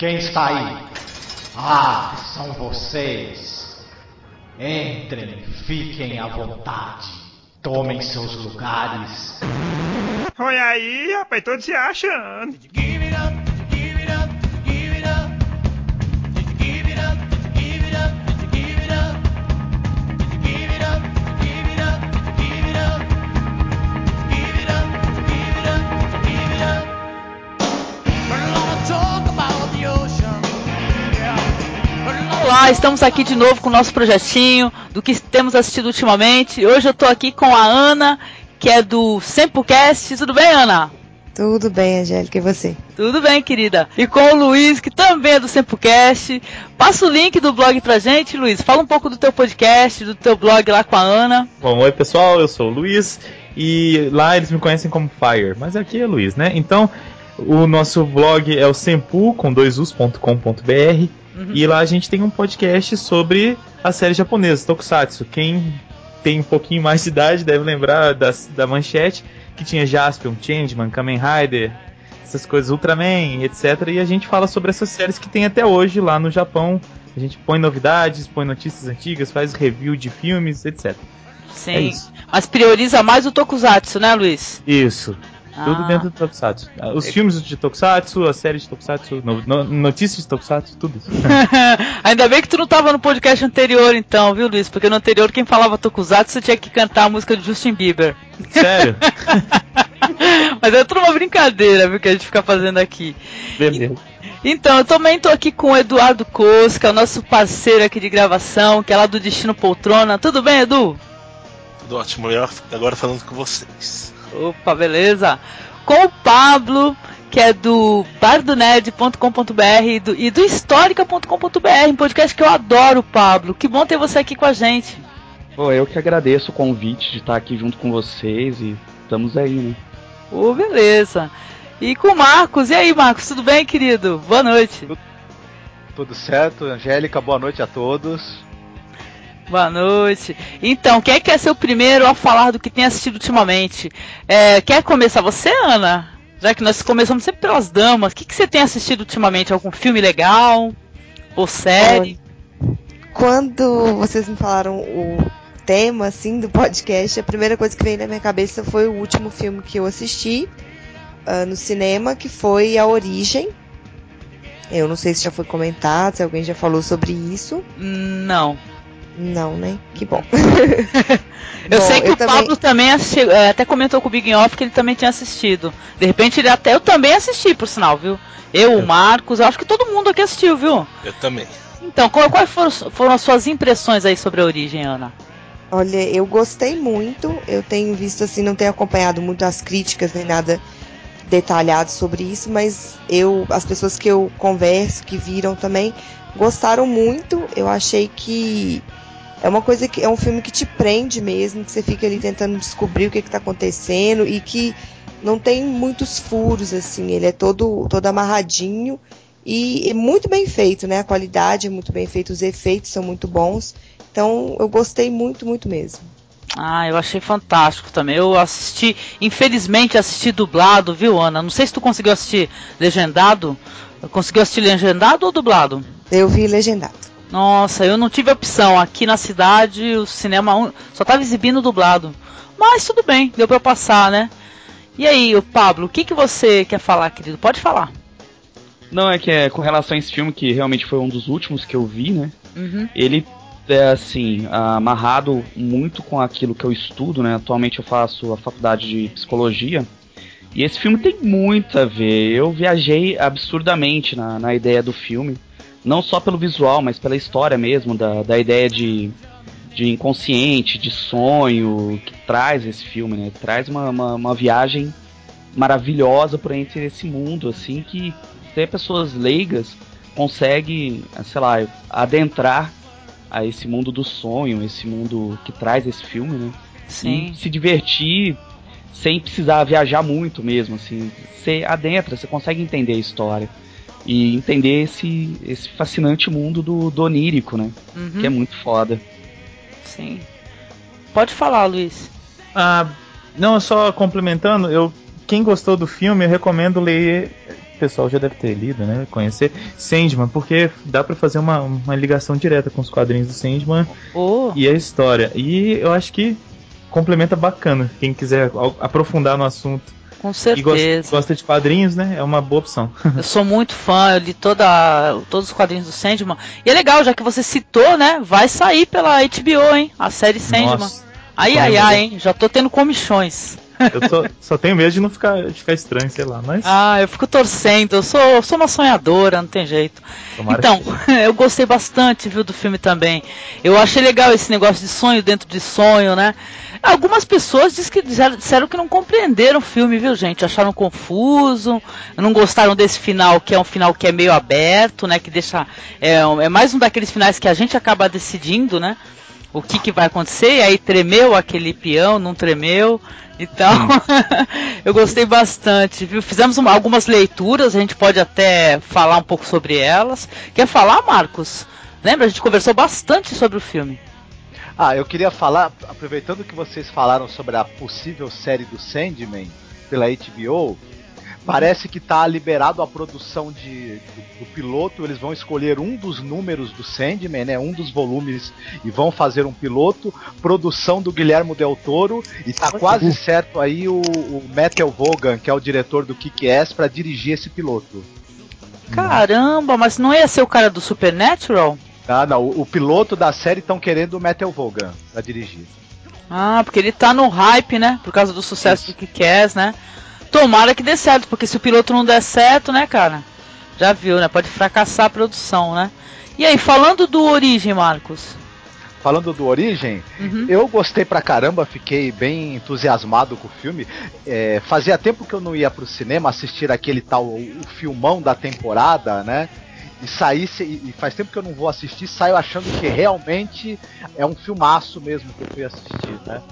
Quem está aí? Ah, são vocês. Entrem, fiquem à vontade. Tomem seus lugares. Olha aí, rapaz, todos se achando. Olá, estamos aqui de novo com o nosso projetinho do que temos assistido ultimamente. Hoje eu tô aqui com a Ana, que é do Sempocast. Tudo bem, Ana? Tudo bem, Angélica, e você? Tudo bem, querida. E com o Luiz, que também é do Sempocast. Passa o link do blog pra gente, Luiz. Fala um pouco do teu podcast, do teu blog lá com a Ana. Bom, oi pessoal, eu sou o Luiz e lá eles me conhecem como Fire, mas aqui é Luiz, né? Então, o nosso blog é o sempu com dois us.com.br Uhum. E lá a gente tem um podcast sobre a série japonesa, Tokusatsu. Quem tem um pouquinho mais de idade deve lembrar da, da manchete que tinha Jaspion, Changeman, Kamen Rider, essas coisas, Ultraman, etc. E a gente fala sobre essas séries que tem até hoje lá no Japão. A gente põe novidades, põe notícias antigas, faz review de filmes, etc. Sim, é mas prioriza mais o Tokusatsu, né, Luiz? Isso. Tudo ah. dentro do Tokusatsu. Os é. filmes de Tokusatsu, a série de Tokusatsu, no, no, notícias de Tokusatsu, tudo isso. Ainda bem que tu não tava no podcast anterior, então, viu, Luiz? Porque no anterior, quem falava Tokusatsu, você tinha que cantar a música de Justin Bieber. Sério? Mas é tudo uma brincadeira, viu, que a gente fica fazendo aqui. Beleza. Então, eu também estou aqui com o Eduardo Cosca, nosso parceiro aqui de gravação, que é lá do Destino Poltrona. Tudo bem, Edu? Tudo ótimo, agora falando com vocês. Opa, beleza? Com o Pablo, que é do bardonerd.com.br e do, e do histórica.com.br, um podcast que eu adoro, Pablo. Que bom ter você aqui com a gente. Pô, eu que agradeço o convite de estar aqui junto com vocês e estamos aí, né? Ô, beleza. E com o Marcos. E aí, Marcos, tudo bem, querido? Boa noite. Tudo certo, Angélica, boa noite a todos. Boa noite. Então, quem quer ser o primeiro a falar do que tem assistido ultimamente? É, quer começar você, Ana? Já que nós começamos sempre pelas damas, o que, que você tem assistido ultimamente? Algum filme legal? Ou série? Quando vocês me falaram o tema, assim, do podcast, a primeira coisa que veio na minha cabeça foi o último filme que eu assisti uh, no cinema, que foi A Origem. Eu não sei se já foi comentado, se alguém já falou sobre isso. Não. Não, né? Que bom. eu bom, sei que eu o também... Pablo também assistiu, é, até comentou com o Big Off que ele também tinha assistido. De repente ele até eu também assisti, por sinal, viu? Eu, o Marcos, eu acho que todo mundo aqui assistiu, viu? Eu também. Então, quais foram, foram as suas impressões aí sobre a origem, Ana? Olha, eu gostei muito. Eu tenho visto assim, não tenho acompanhado muito as críticas nem nada detalhado sobre isso, mas eu, as pessoas que eu converso, que viram também, gostaram muito. Eu achei que é uma coisa que é um filme que te prende mesmo, que você fica ali tentando descobrir o que está acontecendo e que não tem muitos furos assim, ele é todo todo amarradinho e, e muito bem feito, né? A qualidade é muito bem feita, os efeitos são muito bons. Então eu gostei muito, muito mesmo. Ah, eu achei fantástico também. Eu assisti, infelizmente assisti dublado, viu, Ana? Não sei se tu conseguiu assistir legendado. Conseguiu assistir legendado ou dublado? Eu vi legendado. Nossa, eu não tive opção. Aqui na cidade o cinema só estava exibindo dublado. Mas tudo bem, deu para passar, né? E aí, o Pablo, o que, que você quer falar, querido? Pode falar. Não, é que é com relação a esse filme, que realmente foi um dos últimos que eu vi, né? Uhum. Ele é, assim, amarrado muito com aquilo que eu estudo, né? Atualmente eu faço a faculdade de psicologia. E esse filme tem muito a ver. Eu viajei absurdamente na, na ideia do filme não só pelo visual, mas pela história mesmo, da, da ideia de, de inconsciente, de sonho que traz esse filme, né? Traz uma, uma, uma viagem maravilhosa por entre esse mundo, assim, que até pessoas leigas conseguem, sei lá, adentrar a esse mundo do sonho, esse mundo que traz esse filme, né? Sim. E se divertir sem precisar viajar muito mesmo, assim. Você adentra, você consegue entender a história e entender esse, esse fascinante mundo do, do onírico, né? Uhum. Que é muito foda. Sim. Pode falar, Luiz. Ah, não, só complementando, eu quem gostou do filme, eu recomendo ler pessoal já deve ter lido, né? Conhecer Sandman, porque dá para fazer uma, uma ligação direta com os quadrinhos do Sandman oh. e a história. E eu acho que complementa bacana. Quem quiser aprofundar no assunto com certeza. E gosta, gosta, de quadrinhos, né? É uma boa opção. eu sou muito fã, eu li toda, todos os quadrinhos do Sandman. E é legal, já que você citou, né? Vai sair pela HBO, hein? A série Sandman. Nossa, ai, ai, ai, hein? Já tô tendo comichões. Eu só, só, tenho medo de não ficar, de ficar estranho, sei lá, mas. Ah, eu fico torcendo, eu sou, eu sou uma sonhadora, não tem jeito. Tomara então, que... eu gostei bastante, viu, do filme também. Eu achei legal esse negócio de sonho dentro de sonho, né? Algumas pessoas que, disseram que não compreenderam o filme, viu, gente? Acharam confuso, não gostaram desse final, que é um final que é meio aberto, né? Que deixa. É, é mais um daqueles finais que a gente acaba decidindo, né? O que, que vai acontecer, e aí tremeu aquele peão, não tremeu. Então, eu gostei bastante, viu? Fizemos uma, algumas leituras, a gente pode até falar um pouco sobre elas. Quer falar, Marcos? Lembra? A gente conversou bastante sobre o filme. Ah, eu queria falar, aproveitando que vocês falaram sobre a possível série do Sandman pela HBO, Parece que está liberado a produção de, do, do, piloto. Eles vão escolher um dos números do Sandman, né, um dos volumes, e vão fazer um piloto. Produção do Guilhermo Del Toro. E está quase certo aí o, o Metal Vogan, que é o diretor do Kick-Ass, para dirigir esse piloto. Caramba, mas não ia ser o cara do Supernatural? Ah, não. O, o piloto da série estão querendo o Metal Vogan para dirigir. Ah, porque ele tá no hype, né? Por causa do sucesso Isso. do Kick-Ass, né? Tomara que dê certo, porque se o piloto não der certo, né, cara? Já viu, né? Pode fracassar a produção, né? E aí, falando do Origem, Marcos? Falando do Origem, uhum. eu gostei pra caramba, fiquei bem entusiasmado com o filme. É, fazia tempo que eu não ia pro cinema assistir aquele tal o filmão da temporada, né? E saísse, e faz tempo que eu não vou assistir, saio achando que realmente é um filmaço mesmo que eu fui assistir, né?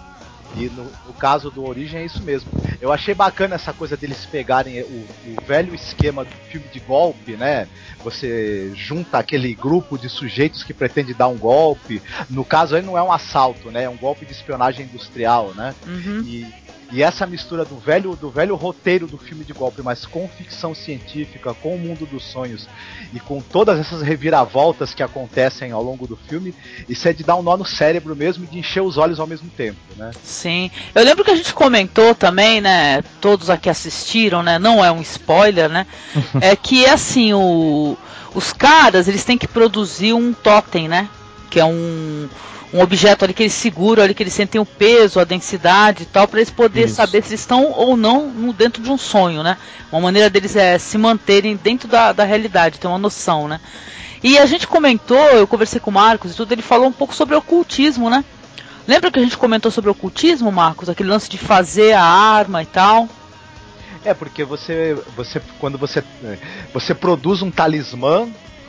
E no, no, caso do Origem é isso mesmo. Eu achei bacana essa coisa deles pegarem o, o, velho esquema do filme de golpe, né? Você junta aquele grupo de sujeitos que pretende dar um golpe. No caso aí não é um assalto, né? É um golpe de espionagem industrial, né? Uhum. E e essa mistura do velho, do velho roteiro do filme de golpe, mas com ficção científica, com o mundo dos sonhos e com todas essas reviravoltas que acontecem ao longo do filme, isso é de dar um nó no cérebro mesmo e de encher os olhos ao mesmo tempo, né? Sim. Eu lembro que a gente comentou também, né? Todos aqui assistiram, né? Não é um spoiler, né? é que assim, o, os caras, eles têm que produzir um totem, né? Que é um um objeto ali que eles seguram, ali que eles sentem o peso, a densidade e tal, para eles poderem saber se estão ou não dentro de um sonho, né? Uma maneira deles é se manterem dentro da, da realidade, ter uma noção, né? E a gente comentou, eu conversei com o Marcos e tudo, ele falou um pouco sobre ocultismo, né? Lembra que a gente comentou sobre ocultismo, Marcos? Aquele lance de fazer a arma e tal. É, porque você, você quando você, você produz um talismã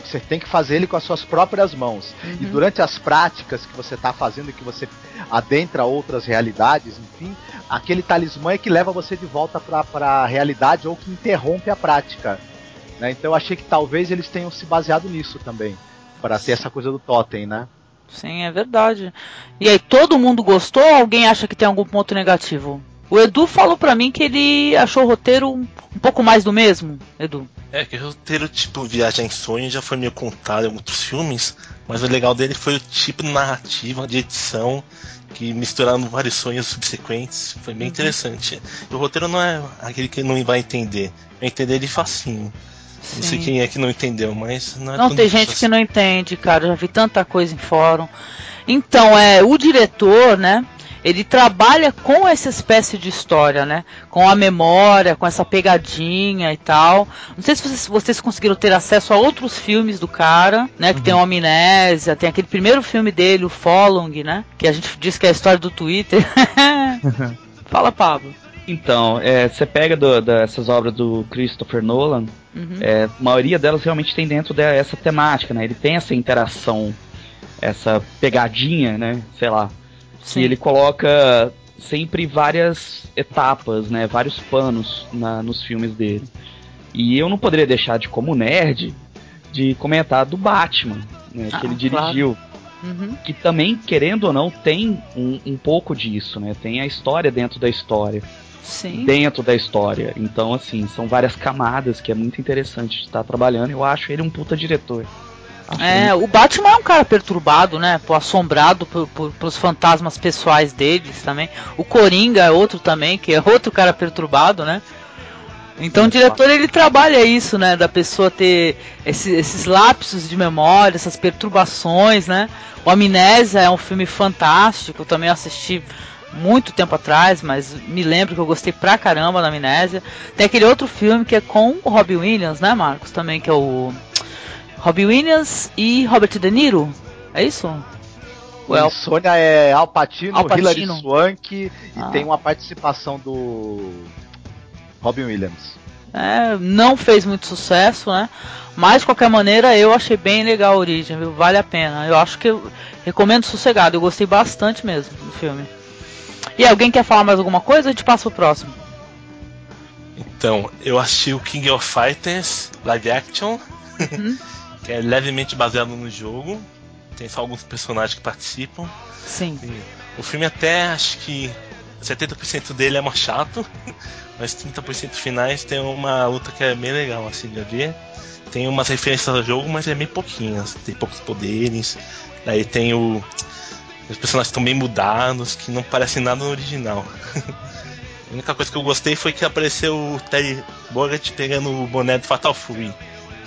você tem que fazer ele com as suas próprias mãos. Uhum. E durante as práticas que você está fazendo e que você adentra outras realidades, enfim, aquele talismã é que leva você de volta para a realidade ou que interrompe a prática. Né? Então eu achei que talvez eles tenham se baseado nisso também, para ter essa coisa do totem, né? Sim, é verdade. E aí, todo mundo gostou ou alguém acha que tem algum ponto negativo? O Edu falou para mim que ele achou o roteiro um, um pouco mais do mesmo, Edu. É, que o roteiro tipo Viagem em Sonho já foi meio contado em outros filmes, mas o legal dele foi o tipo de narrativa, de edição, que misturaram vários sonhos subsequentes. Foi bem uhum. interessante. E o roteiro não é aquele que não vai entender. Vai entender ele facinho. Sim. Não sei quem é que não entendeu, mas não é Não, tem gente assim. que não entende, cara. Eu já vi tanta coisa em fórum. Então, é, o diretor, né? Ele trabalha com essa espécie de história, né? Com a memória, com essa pegadinha e tal. Não sei se vocês, vocês conseguiram ter acesso a outros filmes do cara, né? Que uhum. tem o Amnésia, tem aquele primeiro filme dele, o Following, né? Que a gente diz que é a história do Twitter. Fala, Pablo. Então, é, você pega do, dessas obras do Christopher Nolan, uhum. é, a maioria delas realmente tem dentro dessa temática, né? Ele tem essa interação, essa pegadinha, né? Sei lá, Sim. ele coloca sempre várias etapas, né, vários panos na, nos filmes dele. E eu não poderia deixar de, como nerd, de comentar do Batman, né, ah, que ele dirigiu. Uhum. Que também, querendo ou não, tem um, um pouco disso, né? Tem a história dentro da história. Sim. Dentro da história. Então, assim, são várias camadas que é muito interessante de estar trabalhando. Eu acho ele um puta diretor. É, o Batman é um cara perturbado, né? Pô, assombrado por, por, pelos fantasmas pessoais deles também. O Coringa é outro também, que é outro cara perturbado, né? Então o diretor ele trabalha isso, né? Da pessoa ter esse, esses lapsos de memória, essas perturbações, né? O Amnésia é um filme fantástico, eu também assisti muito tempo atrás, mas me lembro que eu gostei pra caramba da Amnésia. Tem aquele outro filme que é com o Robbie Williams, né, Marcos? Também que é o Robbie Williams e Robert De Niro. É isso? O Sônia é Al Pacino, Al Pacino. Hilary Swank ah. e tem uma participação do Robin Williams. É, não fez muito sucesso, né? Mas de qualquer maneira eu achei bem legal a origem, viu? Vale a pena. Eu acho que eu recomendo sossegado, eu gostei bastante mesmo do filme. E alguém quer falar mais alguma coisa? A gente passa o próximo. Então, eu assisti o King of Fighters live action, uhum. que é levemente baseado no jogo. Tem só alguns personagens que participam. Sim. E o filme até acho que 70% dele é mais chato, mas 30% finais tem uma luta que é bem legal assim de ver. Tem umas referências ao jogo, mas é bem pouquinhas. Tem poucos poderes. Daí tem o. Os personagens estão bem mudados, que não parecem nada no original. a única coisa que eu gostei foi que apareceu o Terry Bogart pegando o boné do Fatal Fury.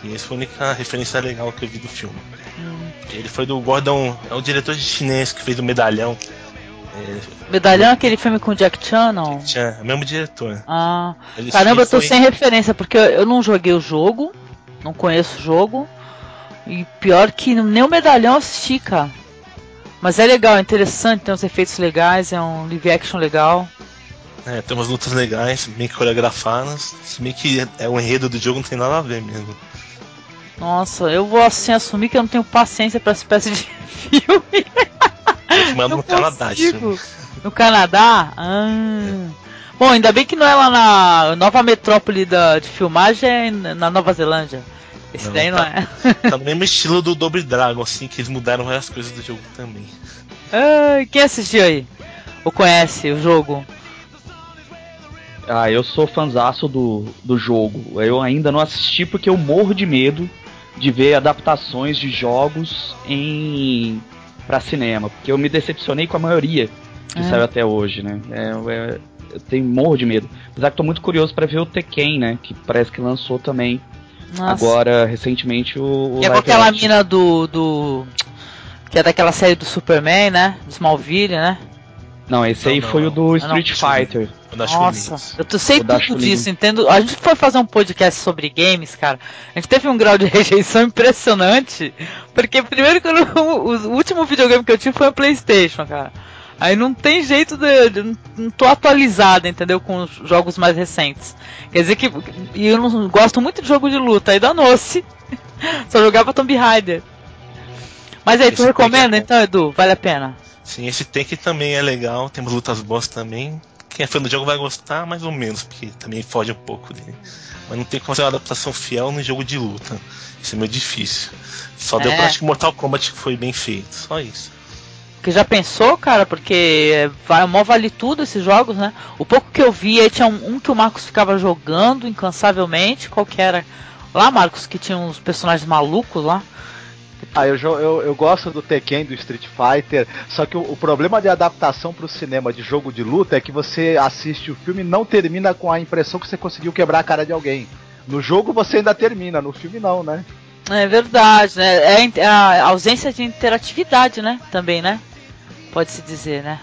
E essa foi a única referência legal que eu vi do filme. Hum. Ele foi do Gordon. É o diretor de chinês que fez o medalhão. Medalhão é aquele filme com Jack Chan, não? Jack Chan, é o mesmo diretor. Ah, caramba, eu tô foi... sem referência, porque eu, eu não joguei o jogo, não conheço o jogo. E pior que nem o medalhão assisti, cara. Mas é legal, é interessante, tem uns efeitos legais, é um live action legal. É, tem umas lutas legais, bem coreografadas, se bem que é o enredo do jogo não tem nada a ver mesmo. Nossa, eu vou assim assumir que eu não tenho paciência para essa espécie de filme. filmando no Canadá. No Canadá? Ah. Bom, ainda bem que não é lá na nova metrópole da, de filmagem, é na Nova Zelândia. Esse não, daí não tá, é. tá no mesmo estilo do Double Dragon, assim, que eles mudaram várias coisas do jogo também. Ah, quem assistiu aí? Ou conhece o jogo? Ah, eu sou fanzaço do, do jogo. Eu ainda não assisti porque eu morro de medo de ver adaptações de jogos em para cinema, porque eu me decepcionei com a maioria que é. saiu até hoje, né? É, é, eu tenho morro de medo. Apesar que tô muito curioso para ver o Tekken, né? Que parece que lançou também Nossa. agora recentemente o. o é com aquela mina do, do. Que é daquela série do Superman, né? Do Smallville, né? Não, esse não, aí não, foi não. o do Street ah, Fighter. Nossa, eu sei tudo disso, entendo. A gente foi fazer um podcast sobre games, cara. A gente teve um grau de rejeição impressionante. Porque primeiro que eu, o último videogame que eu tive foi o Playstation, cara. Aí não tem jeito de. de não tô atualizado, entendeu? Com os jogos mais recentes. Quer dizer que. E eu não gosto muito de jogo de luta, aí danou-se. Só jogava Tomb Raider. Mas aí, tu recomenda é então, Edu? Vale a pena? Sim, esse Tank também é legal, temos lutas boas também. Quem é fã do jogo vai gostar mais ou menos, porque também foge um pouco dele. Mas não tem como fazer uma adaptação fiel no jogo de luta. Isso é meio difícil. Só é. deu pra acho que Mortal Kombat que foi bem feito. Só isso. Que já pensou, cara, porque vai mó vale tudo esses jogos, né? O pouco que eu vi aí tinha um, um, que o Marcos ficava jogando incansavelmente, qual que era? Lá, Marcos, que tinha uns personagens malucos lá. Ah, eu, eu, eu gosto do Tekken, do Street Fighter, só que o, o problema de adaptação para o cinema de jogo de luta é que você assiste o filme e não termina com a impressão que você conseguiu quebrar a cara de alguém. No jogo você ainda termina, no filme não, né? É verdade, né? É a ausência de interatividade, né? Também, né? Pode-se dizer, né?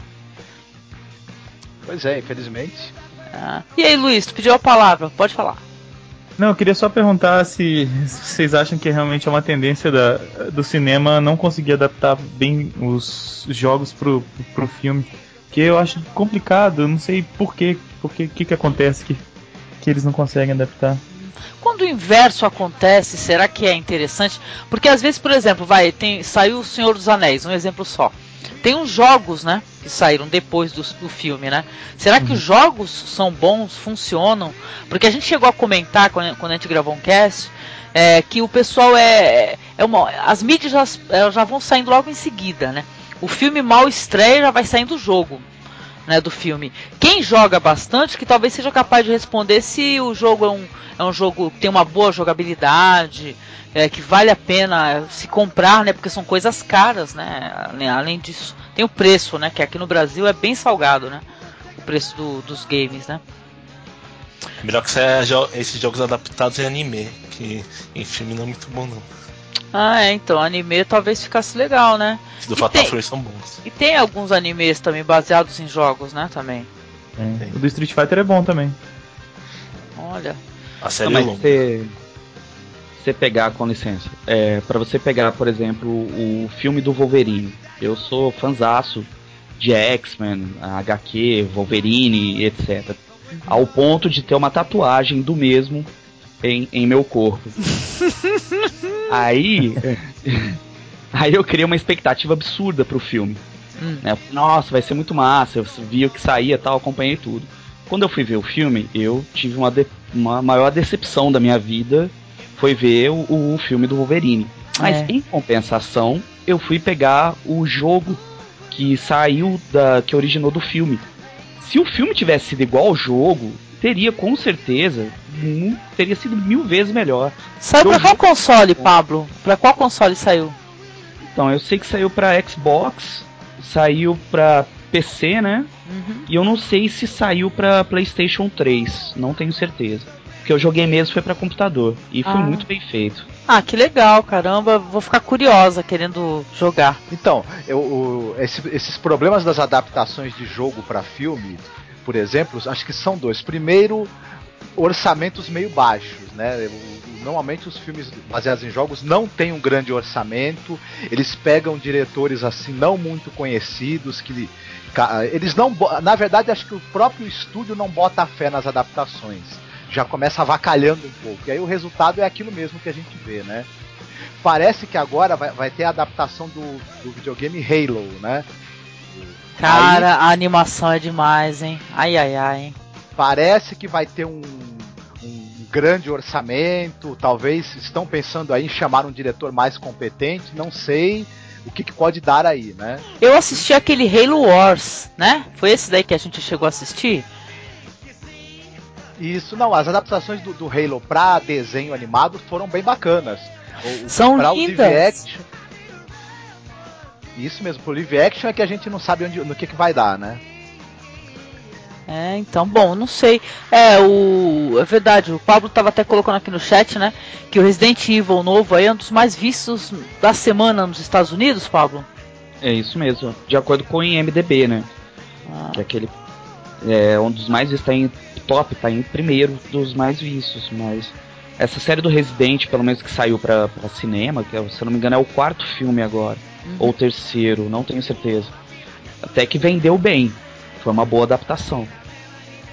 Pois é, infelizmente. Ah. E aí, Luiz, tu pediu a palavra, pode falar. Não, eu queria só perguntar se vocês acham que realmente é uma tendência da, do cinema não conseguir adaptar bem os jogos pro, pro filme. Que eu acho complicado, eu não sei por quê, porque que que acontece que, que eles não conseguem adaptar. Quando o inverso acontece, será que é interessante? Porque às vezes, por exemplo, vai, tem saiu o Senhor dos Anéis, um exemplo só. Tem uns jogos, né? Que saíram depois do, do filme, né? Será que os uhum. jogos são bons, funcionam? Porque a gente chegou a comentar quando, quando a gente gravou um cast é, que o pessoal é, é uma, as mídias já, já vão saindo logo em seguida, né? O filme mal estreia já vai saindo o jogo. Né, do filme. Quem joga bastante, que talvez seja capaz de responder se o jogo é um, é um jogo que tem uma boa jogabilidade, é, que vale a pena se comprar, né? Porque são coisas caras, né? Além disso, tem o preço, né? Que aqui no Brasil é bem salgado, né? O preço do, dos games, né? Melhor que seja esses jogos adaptados em anime, que em filme não é muito bom não. Ah, é, então, anime talvez ficasse legal, né? Do Fatal Fury são bons. E tem alguns animes também baseados em jogos, né, também. É. O do Street Fighter é bom também. Olha. A série não, é longa. Você, você pegar, com licença, é, para você pegar, por exemplo, o filme do Wolverine. Eu sou fanzaço de X-Men, HQ, Wolverine, etc. Ao ponto de ter uma tatuagem do mesmo em, em meu corpo. aí. aí eu criei uma expectativa absurda pro filme. Hum. Né? Nossa, vai ser muito massa. Eu vi o que saía tal, acompanhei tudo. Quando eu fui ver o filme, eu tive uma, de, uma maior decepção da minha vida. Foi ver o, o filme do Wolverine. Mas é. em compensação, eu fui pegar o jogo que saiu da. que originou do filme. Se o filme tivesse sido igual ao jogo, teria com certeza teria sido mil vezes melhor. Saiu pra qual console, Pablo? Pra qual console saiu? Então, eu sei que saiu pra Xbox, saiu pra PC, né? Uhum. E eu não sei se saiu pra PlayStation 3, não tenho certeza. Porque eu joguei mesmo foi para computador e ah. foi muito bem feito. Ah, que legal, caramba, vou ficar curiosa querendo jogar. Então, eu, esse, esses problemas das adaptações de jogo para filme, por exemplo, acho que são dois. Primeiro, orçamentos meio baixos, né? Normalmente os filmes baseados em jogos não têm um grande orçamento, eles pegam diretores assim não muito conhecidos que eles não, na verdade acho que o próprio estúdio não bota fé nas adaptações, já começa avacalhando um pouco. E aí o resultado é aquilo mesmo que a gente vê, né? Parece que agora vai, vai ter a adaptação do, do videogame Halo, né? Cara, aí, a animação é demais, hein? Ai, ai, ai. Hein? Parece que vai ter um, um grande orçamento, talvez estão pensando aí em chamar um diretor mais competente, não sei o que, que, pode dar aí, né? Eu assisti aquele Halo Wars, né? Foi esse daí que a gente chegou a assistir? Isso, não, as adaptações do, do Halo pra desenho animado foram bem bacanas. O, São pra lindas. O isso mesmo, pro live action é que a gente não sabe onde, no que, que vai dar, né? É, então, bom, não sei. É, o. É verdade, o Pablo estava até colocando aqui no chat, né? Que o Resident Evil novo aí é um dos mais vistos da semana nos Estados Unidos, Pablo. É isso mesmo, de acordo com o IMDB, né? Ah. Que é aquele. É um dos mais vistos, tá em top, tá em primeiro dos mais vistos, mas. Essa série do Resident, pelo menos que saiu pra, pra cinema, que se eu não me engano é o quarto filme agora. Uhum. Ou terceiro, não tenho certeza. Até que vendeu bem. Foi uma boa adaptação.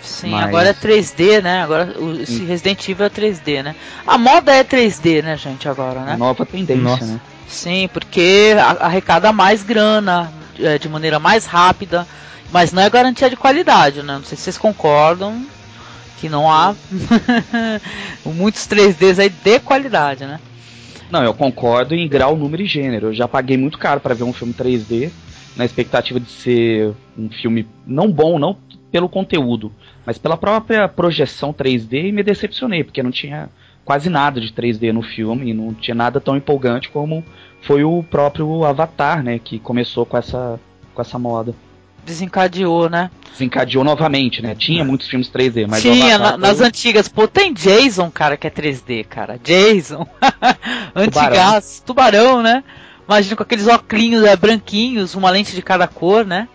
Sim, Mas... agora é 3D, né? Agora o, esse Resident Evil é 3D, né? A moda é 3D, né, gente, agora, né? Nova tendência, Nossa. né? Sim, porque arrecada mais grana, é, de maneira mais rápida, mas não é garantia de qualidade, né? Não sei se vocês concordam que não há muitos 3Ds aí de qualidade, né? Não, eu concordo em grau, número e gênero. Eu já paguei muito caro para ver um filme 3D, na expectativa de ser um filme não bom, não pelo conteúdo, mas pela própria projeção 3D e me decepcionei, porque não tinha quase nada de 3D no filme e não tinha nada tão empolgante como foi o próprio Avatar, né, que começou com essa com essa moda. Desencadeou, né? Desencadeou novamente, né? Tinha muitos filmes 3D, mas Tinha, na, nas antigas. Pô, tem Jason, cara, que é 3D, cara. Jason. Antigas. Tubarão. Tubarão, né? Imagina com aqueles óculos é, branquinhos, uma lente de cada cor, né?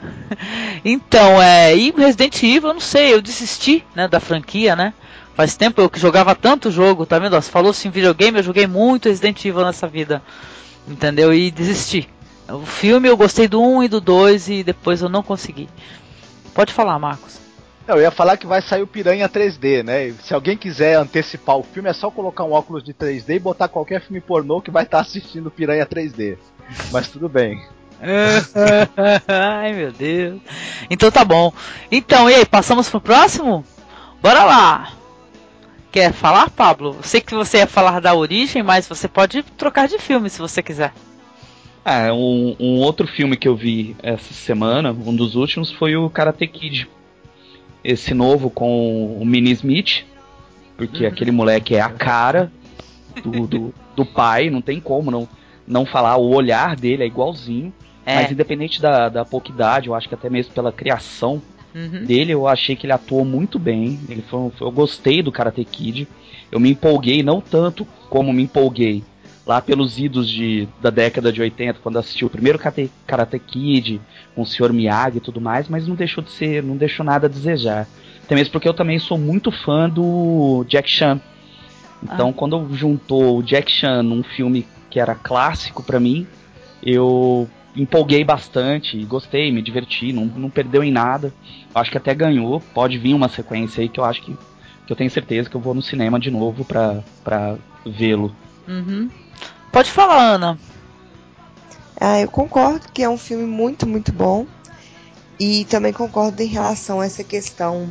então, é, e Resident Evil, eu não sei, eu desisti, né, da franquia, né? Faz tempo eu que jogava tanto jogo, tá vendo? Você falou assim, videogame, eu joguei muito Resident Evil nessa vida. Entendeu? E desisti. O filme eu gostei do 1 e do 2 e depois eu não consegui. Pode falar, Marcos. Eu ia falar que vai sair o Piranha 3D, né? Se alguém quiser antecipar o filme, é só colocar um óculos de 3D e botar qualquer filme pornô que vai estar assistindo Piranha 3D. Mas tudo bem. Ai meu Deus. Então tá bom. Então, e aí, passamos pro próximo? Bora lá! Quer falar, Pablo? Sei que você ia falar da origem, mas você pode trocar de filme se você quiser. Ah, um, um outro filme que eu vi essa semana, um dos últimos, foi o Karate Kid. Esse novo com o Mini Smith, porque uhum. aquele moleque é a cara do, do, do, pai, não tem como não, não falar. O olhar dele é igualzinho. É. Mas independente da, da pouca idade, eu acho que até mesmo pela criação uhum. dele, eu achei que ele atuou muito bem. Ele foi, eu gostei do Karate Kid. Eu me empolguei, não tanto como me empolguei lá pelos idos de, da década de 80, quando assisti o primeiro Karate, Karate Kid, com o Sr. Miyagi e tudo mais, mas não deixou de ser, não deixou nada a desejar. Até mesmo porque eu também sou muito fã do Jack Chan. Então, ah. quando juntou o Jack Chan num filme que era clássico para mim, eu empolguei bastante, gostei, me diverti, não, não perdeu em nada. Acho que até ganhou. Pode vir uma sequência aí que eu acho que, que eu tenho certeza que eu vou no cinema de novo pra, pra vê-lo. Uhum. Pode falar, Ana. Ah, eu concordo que é um filme muito, muito bom. E também concordo em relação a essa questão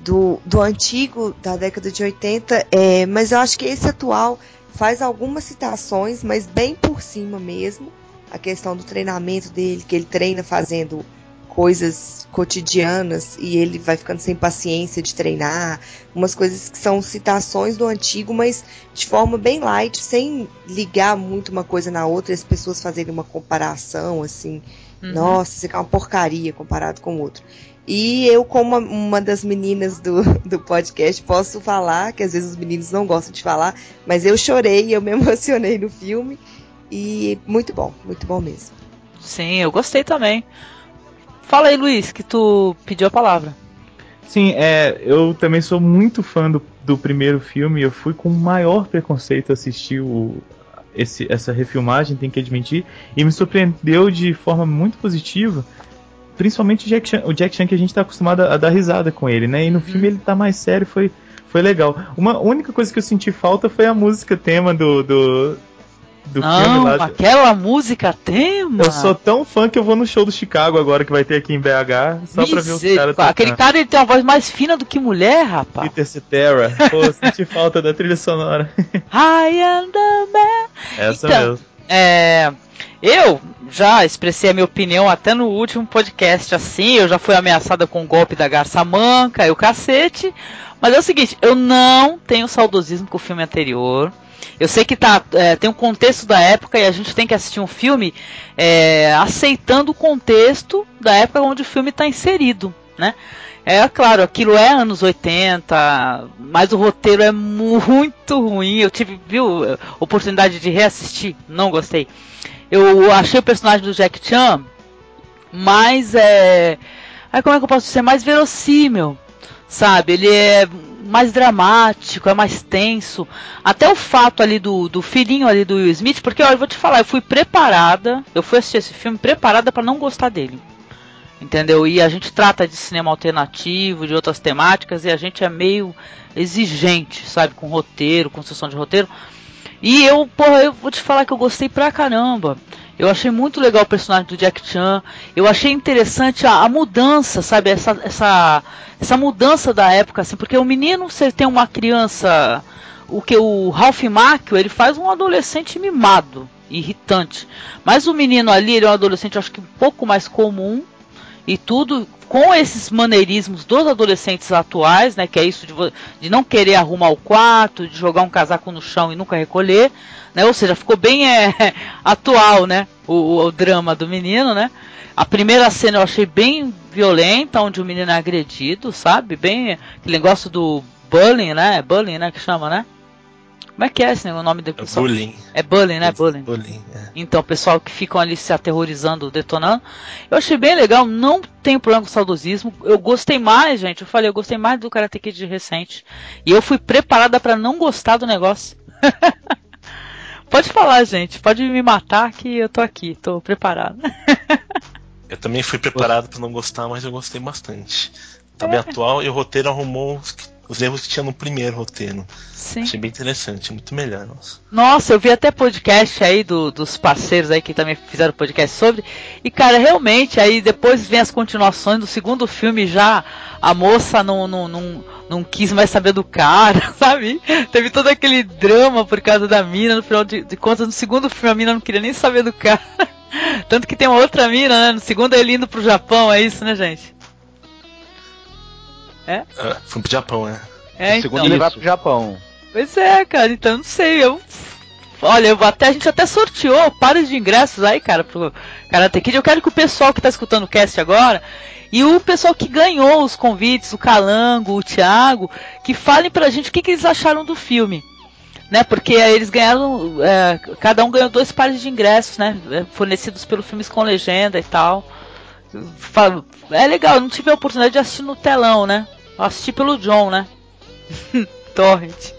do, do antigo, da década de 80, é, mas eu acho que esse atual faz algumas citações, mas bem por cima mesmo. A questão do treinamento dele, que ele treina fazendo coisas cotidianas e ele vai ficando sem paciência de treinar, umas coisas que são citações do antigo, mas de forma bem light, sem ligar muito uma coisa na outra, as pessoas fazerem uma comparação assim, uhum. nossa, isso aqui é uma porcaria comparado com o outro. E eu, como uma das meninas do, do podcast, posso falar, que às vezes os meninos não gostam de falar, mas eu chorei, eu me emocionei no filme. E muito bom, muito bom mesmo. Sim, eu gostei também. Fala aí, Luiz, que tu pediu a palavra. Sim, é, eu também sou muito fã do, do primeiro filme. Eu fui com o maior preconceito assistir o, esse, essa refilmagem, tem que admitir, e me surpreendeu de forma muito positiva. Principalmente o Jack Chan, o Jack Chan que a gente está acostumado a, a, dar risada com ele, né? E no uhum. filme ele tá mais sério, foi, foi legal. Uma única coisa que eu senti falta foi a música tema do, do, do não, filme lá. Aquela música tema. Eu sou tão fã que eu vou no show do Chicago agora que vai ter aqui em BH, só Miser... pra ver os caras. Aquele cara ele tem uma voz mais fina do que mulher, rapaz. Peter Cetera. Pô, senti falta da trilha sonora. I am the man. Essa então, mesmo. É. Eu já expressei a minha opinião até no último podcast assim, eu já fui ameaçada com o golpe da garça manca e o cacete. Mas é o seguinte, eu não tenho saudosismo com o filme anterior. Eu sei que tá, é, tem um contexto da época e a gente tem que assistir um filme é, aceitando o contexto da época onde o filme está inserido, né? É claro, aquilo é anos 80, mas o roteiro é muito ruim. Eu tive, viu, oportunidade de reassistir, não gostei. Eu achei o personagem do Jack Chan mais é, aí como é que eu posso dizer, mais verossímil, sabe? Ele é mais dramático, é mais tenso. Até o fato ali do, do filhinho ali do Will Smith, porque olha, eu vou te falar, eu fui preparada, eu fui assistir esse filme preparada para não gostar dele. Entendeu? E a gente trata de cinema alternativo, de outras temáticas, e a gente é meio exigente, sabe, com roteiro, construção de roteiro. E eu, porra, eu vou te falar que eu gostei pra caramba. Eu achei muito legal o personagem do Jack Chan. Eu achei interessante a, a, mudança, sabe? Essa, essa, essa mudança da época, assim, porque o menino, você tem uma criança. O que o Ralph Macchio, ele faz um adolescente mimado, irritante. Mas o menino ali, ele é um adolescente, acho que um pouco mais comum e tudo com esses maneirismos dos adolescentes atuais, né, que é isso de, de, não querer arrumar o quarto, de jogar um casaco no chão e nunca recolher, né, ou seja, ficou bem é, atual, né, o, o, drama do menino, né. A primeira cena eu achei bem violenta, onde o menino é agredido, sabe, bem aquele negócio do bullying, né, bullying, né, que chama, né. Como é que é esse o nome do pessoal? É bullying. É bullying, né? Bullying. bullying é. Então, pessoal que ficam ali se aterrorizando, detonando. Eu achei bem legal, não tenho problema com saudosismo. Eu gostei mais, gente. Eu falei, eu gostei mais do Karate Kid recente. E eu fui preparada para não gostar do negócio. pode falar, gente. Pode me matar que eu tô aqui, tô preparado. eu também fui preparado para não gostar, mas eu gostei bastante. Tá bem é. atual e o roteiro arrumou os erros que tinha no primeiro roteiro. Sim. Achei bem interessante, muito melhor. Nossa. Nossa, eu vi até podcast aí do, dos parceiros aí que também fizeram podcast sobre. E, cara, realmente, aí depois vem as continuações do segundo filme já. A moça não, não, não, não quis mais saber do cara, sabe? Teve todo aquele drama por causa da mina. No final de, de contas, no segundo filme, a mina não queria nem saber do cara. Tanto que tem uma outra mina, né? No segundo ele indo pro Japão, é isso, né, gente? É? é foi pro Japão, né? É, no segundo ele vai pro Japão. Pois é, cara, então não sei, eu. Olha, eu até, a gente até sorteou pares de ingressos aí, cara, pro Karate Kid. Eu quero que o pessoal que tá escutando o cast agora e o pessoal que ganhou os convites, o Calango, o Thiago, que falem pra gente o que, que eles acharam do filme. Né, porque eles ganharam, é, cada um ganhou dois pares de ingressos, né, é, fornecidos pelo Filmes com Legenda e tal. É legal, eu não tive a oportunidade de assistir no telão, né? Eu assisti pelo John, né? Torrent.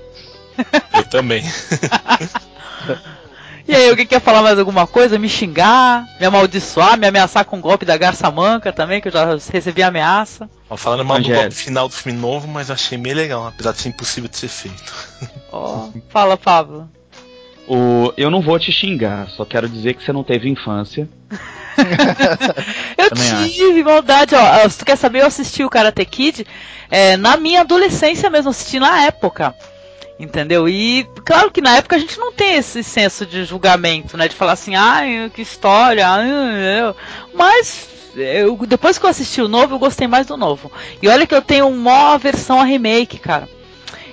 Eu também. e aí, alguém quer falar mais alguma coisa? Me xingar, me amaldiçoar, me ameaçar com o golpe da garça manca também, que eu já recebi ameaça. Ó, falando mal do golpe final do filme novo, mas achei meio legal, apesar de ser impossível de ser feito. Oh, fala, Pablo. O, eu não vou te xingar, só quero dizer que você não teve infância. eu Também tive acho. maldade, ó. Se tu quer saber, eu assisti o Karate Kid é, na minha adolescência mesmo, assisti na época. Entendeu? E claro que na época a gente não tem esse senso de julgamento, né? De falar assim, ai, que história, mas eu, depois que eu assisti o novo, eu gostei mais do novo. E olha que eu tenho uma versão a remake, cara.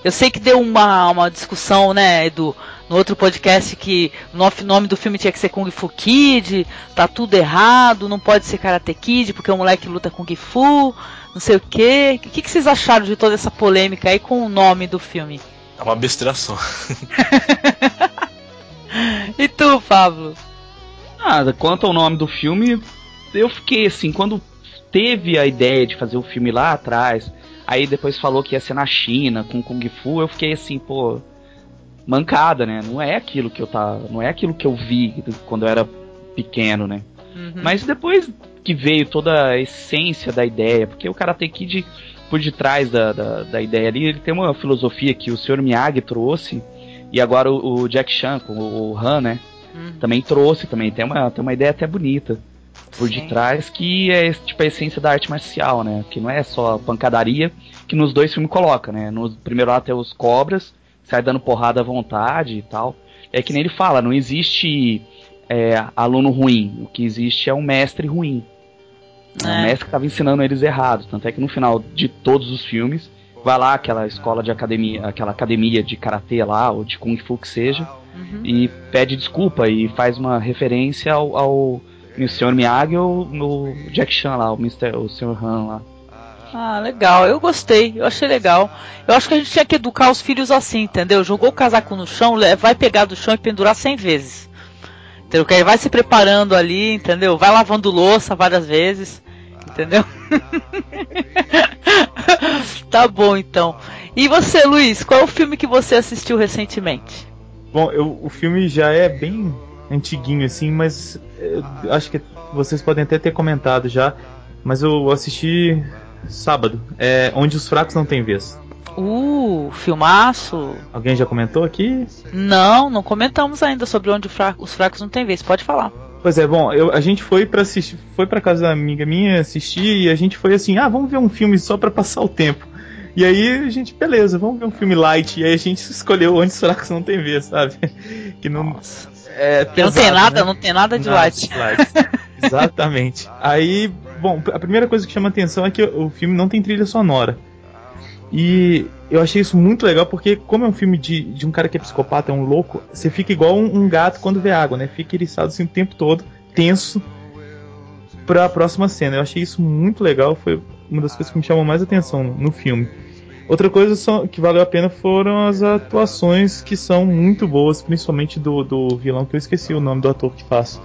Eu sei que deu uma, uma discussão, né, do, no outro podcast que o nome do filme tinha que ser Kung Fu Kid, tá tudo errado, não pode ser Karate Kid porque o moleque luta Kung Fu, não sei o quê. O que, que vocês acharam de toda essa polêmica aí com o nome do filme? É uma besteira só. e tu, Pablo? Nada, quanto ao nome do filme, eu fiquei assim, quando teve a ideia de fazer o filme lá atrás, aí depois falou que ia ser na China, com Kung Fu, eu fiquei assim, pô, mancada, né? Não é aquilo que eu tava, não é aquilo que eu vi quando eu era pequeno, né? Uhum. Mas depois que veio toda a essência da ideia, porque o Karate Kid por detrás da, da, da, ideia ali, ele tem uma filosofia que o Sr. Miyagi trouxe, e agora o, o Jack Chan, o, o Han, né? Uhum. Também trouxe, também tem uma, tem uma ideia até bonita por Sim. detrás, que é tipo a essência da arte marcial, né? Que não é só pancadaria, que nos dois filmes coloca, né? No primeiro lá tem os cobras, sai dando porrada à vontade e tal. É que nem ele fala, não existe é, aluno ruim, o que existe é um mestre ruim. É. O mestre que estava ensinando eles errados. Tanto é que no final de todos os filmes, vai lá aquela escola de academia, aquela academia de karatê lá, ou de kung fu que seja, uhum. e pede desculpa e faz uma referência ao, ao Sr. Miyagi ou no Jack Chan lá, o, Mr., o Sr. Han lá. Ah, legal. Eu gostei. Eu achei legal. Eu acho que a gente tinha que educar os filhos assim, entendeu? Jogou o casaco no chão, vai pegar do chão e pendurar 100 vezes. Entendeu? Que aí vai se preparando ali, entendeu? Vai lavando louça várias vezes. Entendeu? tá bom então. E você, Luiz, qual é o filme que você assistiu recentemente? Bom, eu, o filme já é bem antiguinho assim, mas acho que vocês podem até ter comentado já. Mas eu assisti sábado, é Onde os Fracos Não Têm Vez. Uh, filmaço. Alguém já comentou aqui? Não, não comentamos ainda sobre onde os fracos não têm vez. Pode falar. Pois é, bom, eu, a gente foi para assistir, foi para casa da amiga minha assistir e a gente foi assim, ah, vamos ver um filme só para passar o tempo. E aí a gente, beleza, vamos ver um filme light. E aí a gente escolheu onde os fracos não tem vez, sabe? Que não Nossa. é pesado, não tem nada, né? não tem nada de nada light. De light. Exatamente. Aí, bom, a primeira coisa que chama atenção é que o filme não tem trilha sonora. E eu achei isso muito legal porque, como é um filme de, de um cara que é psicopata, é um louco, você fica igual um, um gato quando vê água, né? Fica eriçado assim o tempo todo, tenso para a próxima cena. Eu achei isso muito legal, foi uma das coisas que me chamou mais atenção no, no filme. Outra coisa só, que valeu a pena foram as atuações que são muito boas, principalmente do, do vilão, que eu esqueci o nome do ator que faz.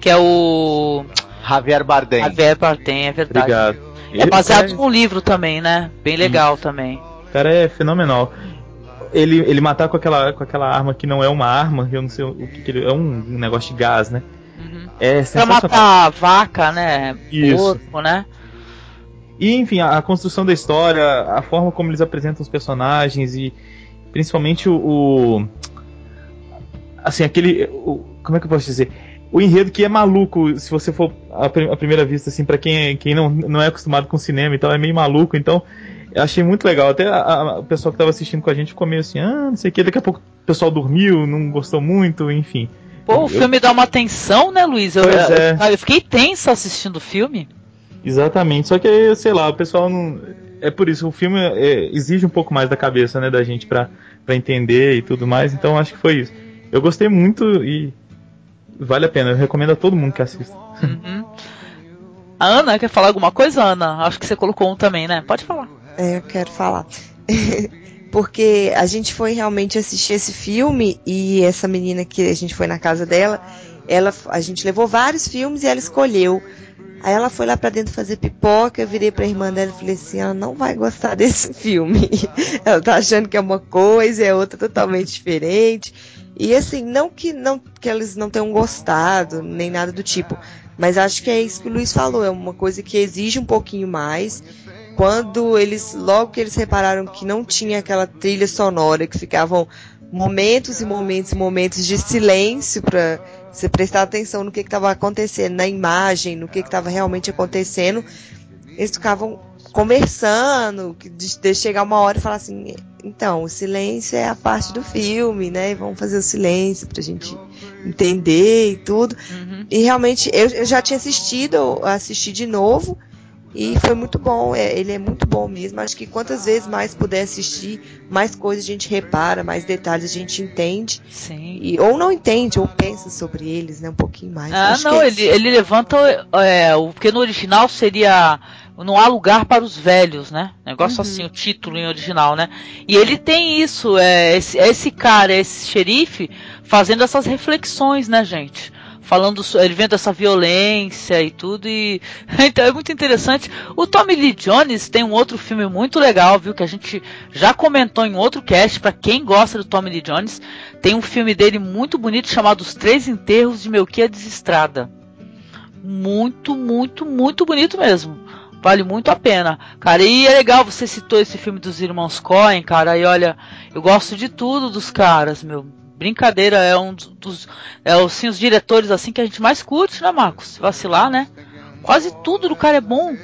Que é o. Javier Bardem. Javier Bardem, é verdade. Obrigado. É baseado é... num livro também, né? Bem legal também. O cara é fenomenal. Ele, ele matar com aquela, com aquela arma que não é uma arma, eu não sei o que, que ele. É um negócio de gás, né? Uhum. É pra matar vaca, né? Isso. Porco, né? E, enfim, a, a, construção da história, a forma como eles apresentam os personagens e principalmente o. o assim, aquele. O, como é que eu posso dizer? O enredo que é maluco, se você for à, à primeira vista, assim, para quem, quem não, não é acostumado com cinema e tal, é meio maluco, então eu achei muito legal. Até a, a, o pessoal que tava assistindo com a gente ficou meio assim, ah, não sei o que, daqui a pouco o pessoal dormiu, não gostou muito, enfim. Pô, o eu... filme dá uma tensão, né, Luiz? Eu, é. eu, eu fiquei tenso assistindo o filme. Exatamente, só que sei lá, o pessoal não. É por isso, o filme é, exige um pouco mais da cabeça, né, da gente pra, pra entender e tudo mais, então acho que foi isso. Eu gostei muito e vale a pena, eu recomendo a todo mundo que assista. Uhum. A Ana, quer falar alguma coisa, Ana? Acho que você colocou um também, né? Pode falar. É, eu quero falar. Porque a gente foi realmente assistir esse filme e essa menina que a gente foi na casa dela, ela, a gente levou vários filmes e ela escolheu. Aí ela foi lá para dentro fazer pipoca, eu virei pra irmã dela e falei assim, ela não vai gostar desse filme. ela tá achando que é uma coisa, é outra totalmente diferente. E assim, não que não que eles não tenham gostado, nem nada do tipo, mas acho que é isso que o Luiz falou, é uma coisa que exige um pouquinho mais. Quando eles, logo que eles repararam que não tinha aquela trilha sonora, que ficavam momentos e momentos e momentos de silêncio para você prestar atenção no que estava acontecendo, na imagem, no que estava realmente acontecendo, eles ficavam conversando, de, de, chegar uma hora e falar assim, então, o silêncio é a parte do filme, né? Vamos fazer o silêncio pra gente entender e tudo. Uhum. E realmente, eu, eu já tinha assistido, assisti de novo, e foi muito bom, é, ele é muito bom mesmo. Acho que quantas vezes mais puder assistir, mais coisas a gente repara, mais detalhes a gente entende. Sim. E, ou não entende, ou pensa sobre eles, né? Um pouquinho mais. Ah, Acho não, é ele, ele levanta. É, o que no original seria. Não há lugar para os velhos, né? Negócio uhum. assim, o título em original, né? E ele tem isso, é, esse, esse cara, esse xerife, fazendo essas reflexões, né, gente? falando, ele vendo essa violência e tudo, e então é muito interessante. O Tommy Lee Jones tem um outro filme muito legal, viu, que a gente já comentou em outro cast, para quem gosta do Tommy Lee Jones, tem um filme dele muito bonito chamado Os Três Enterros de Melquia Desestrada. Muito, muito, muito bonito mesmo. Vale muito a pena. Cara, e é legal, você citou esse filme dos irmãos Coen, cara, e olha, eu gosto de tudo dos caras, meu brincadeira, é um dos. É assim, os diretores assim que a gente mais curte, né, Marcos? Vacilar, né? Quase tudo do cara é bom.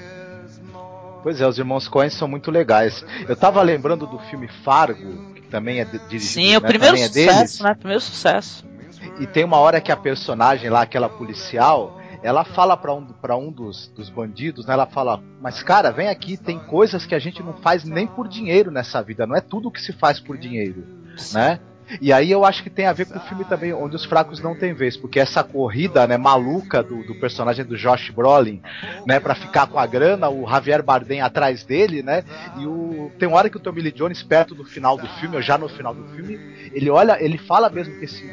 Pois é, os irmãos Coen são muito legais. Eu tava lembrando do filme Fargo, que também é dirigido. Sim, né, o primeiro é sucesso, deles. né? Primeiro sucesso. E tem uma hora que a personagem lá, aquela policial, ela fala para um, pra um dos, dos bandidos, né? Ela fala, mas cara, vem aqui, tem coisas que a gente não faz nem por dinheiro nessa vida, não é tudo que se faz por dinheiro, né? E aí eu acho que tem a ver com o filme também, onde os fracos não têm vez, porque essa corrida, né, maluca do, do personagem do Josh Brolin, né, para ficar com a grana, o Javier Bardem atrás dele, né, e o tem hora que o Tommy Lee Jones perto do final do filme, ou já no final do filme, ele olha, ele fala mesmo que esse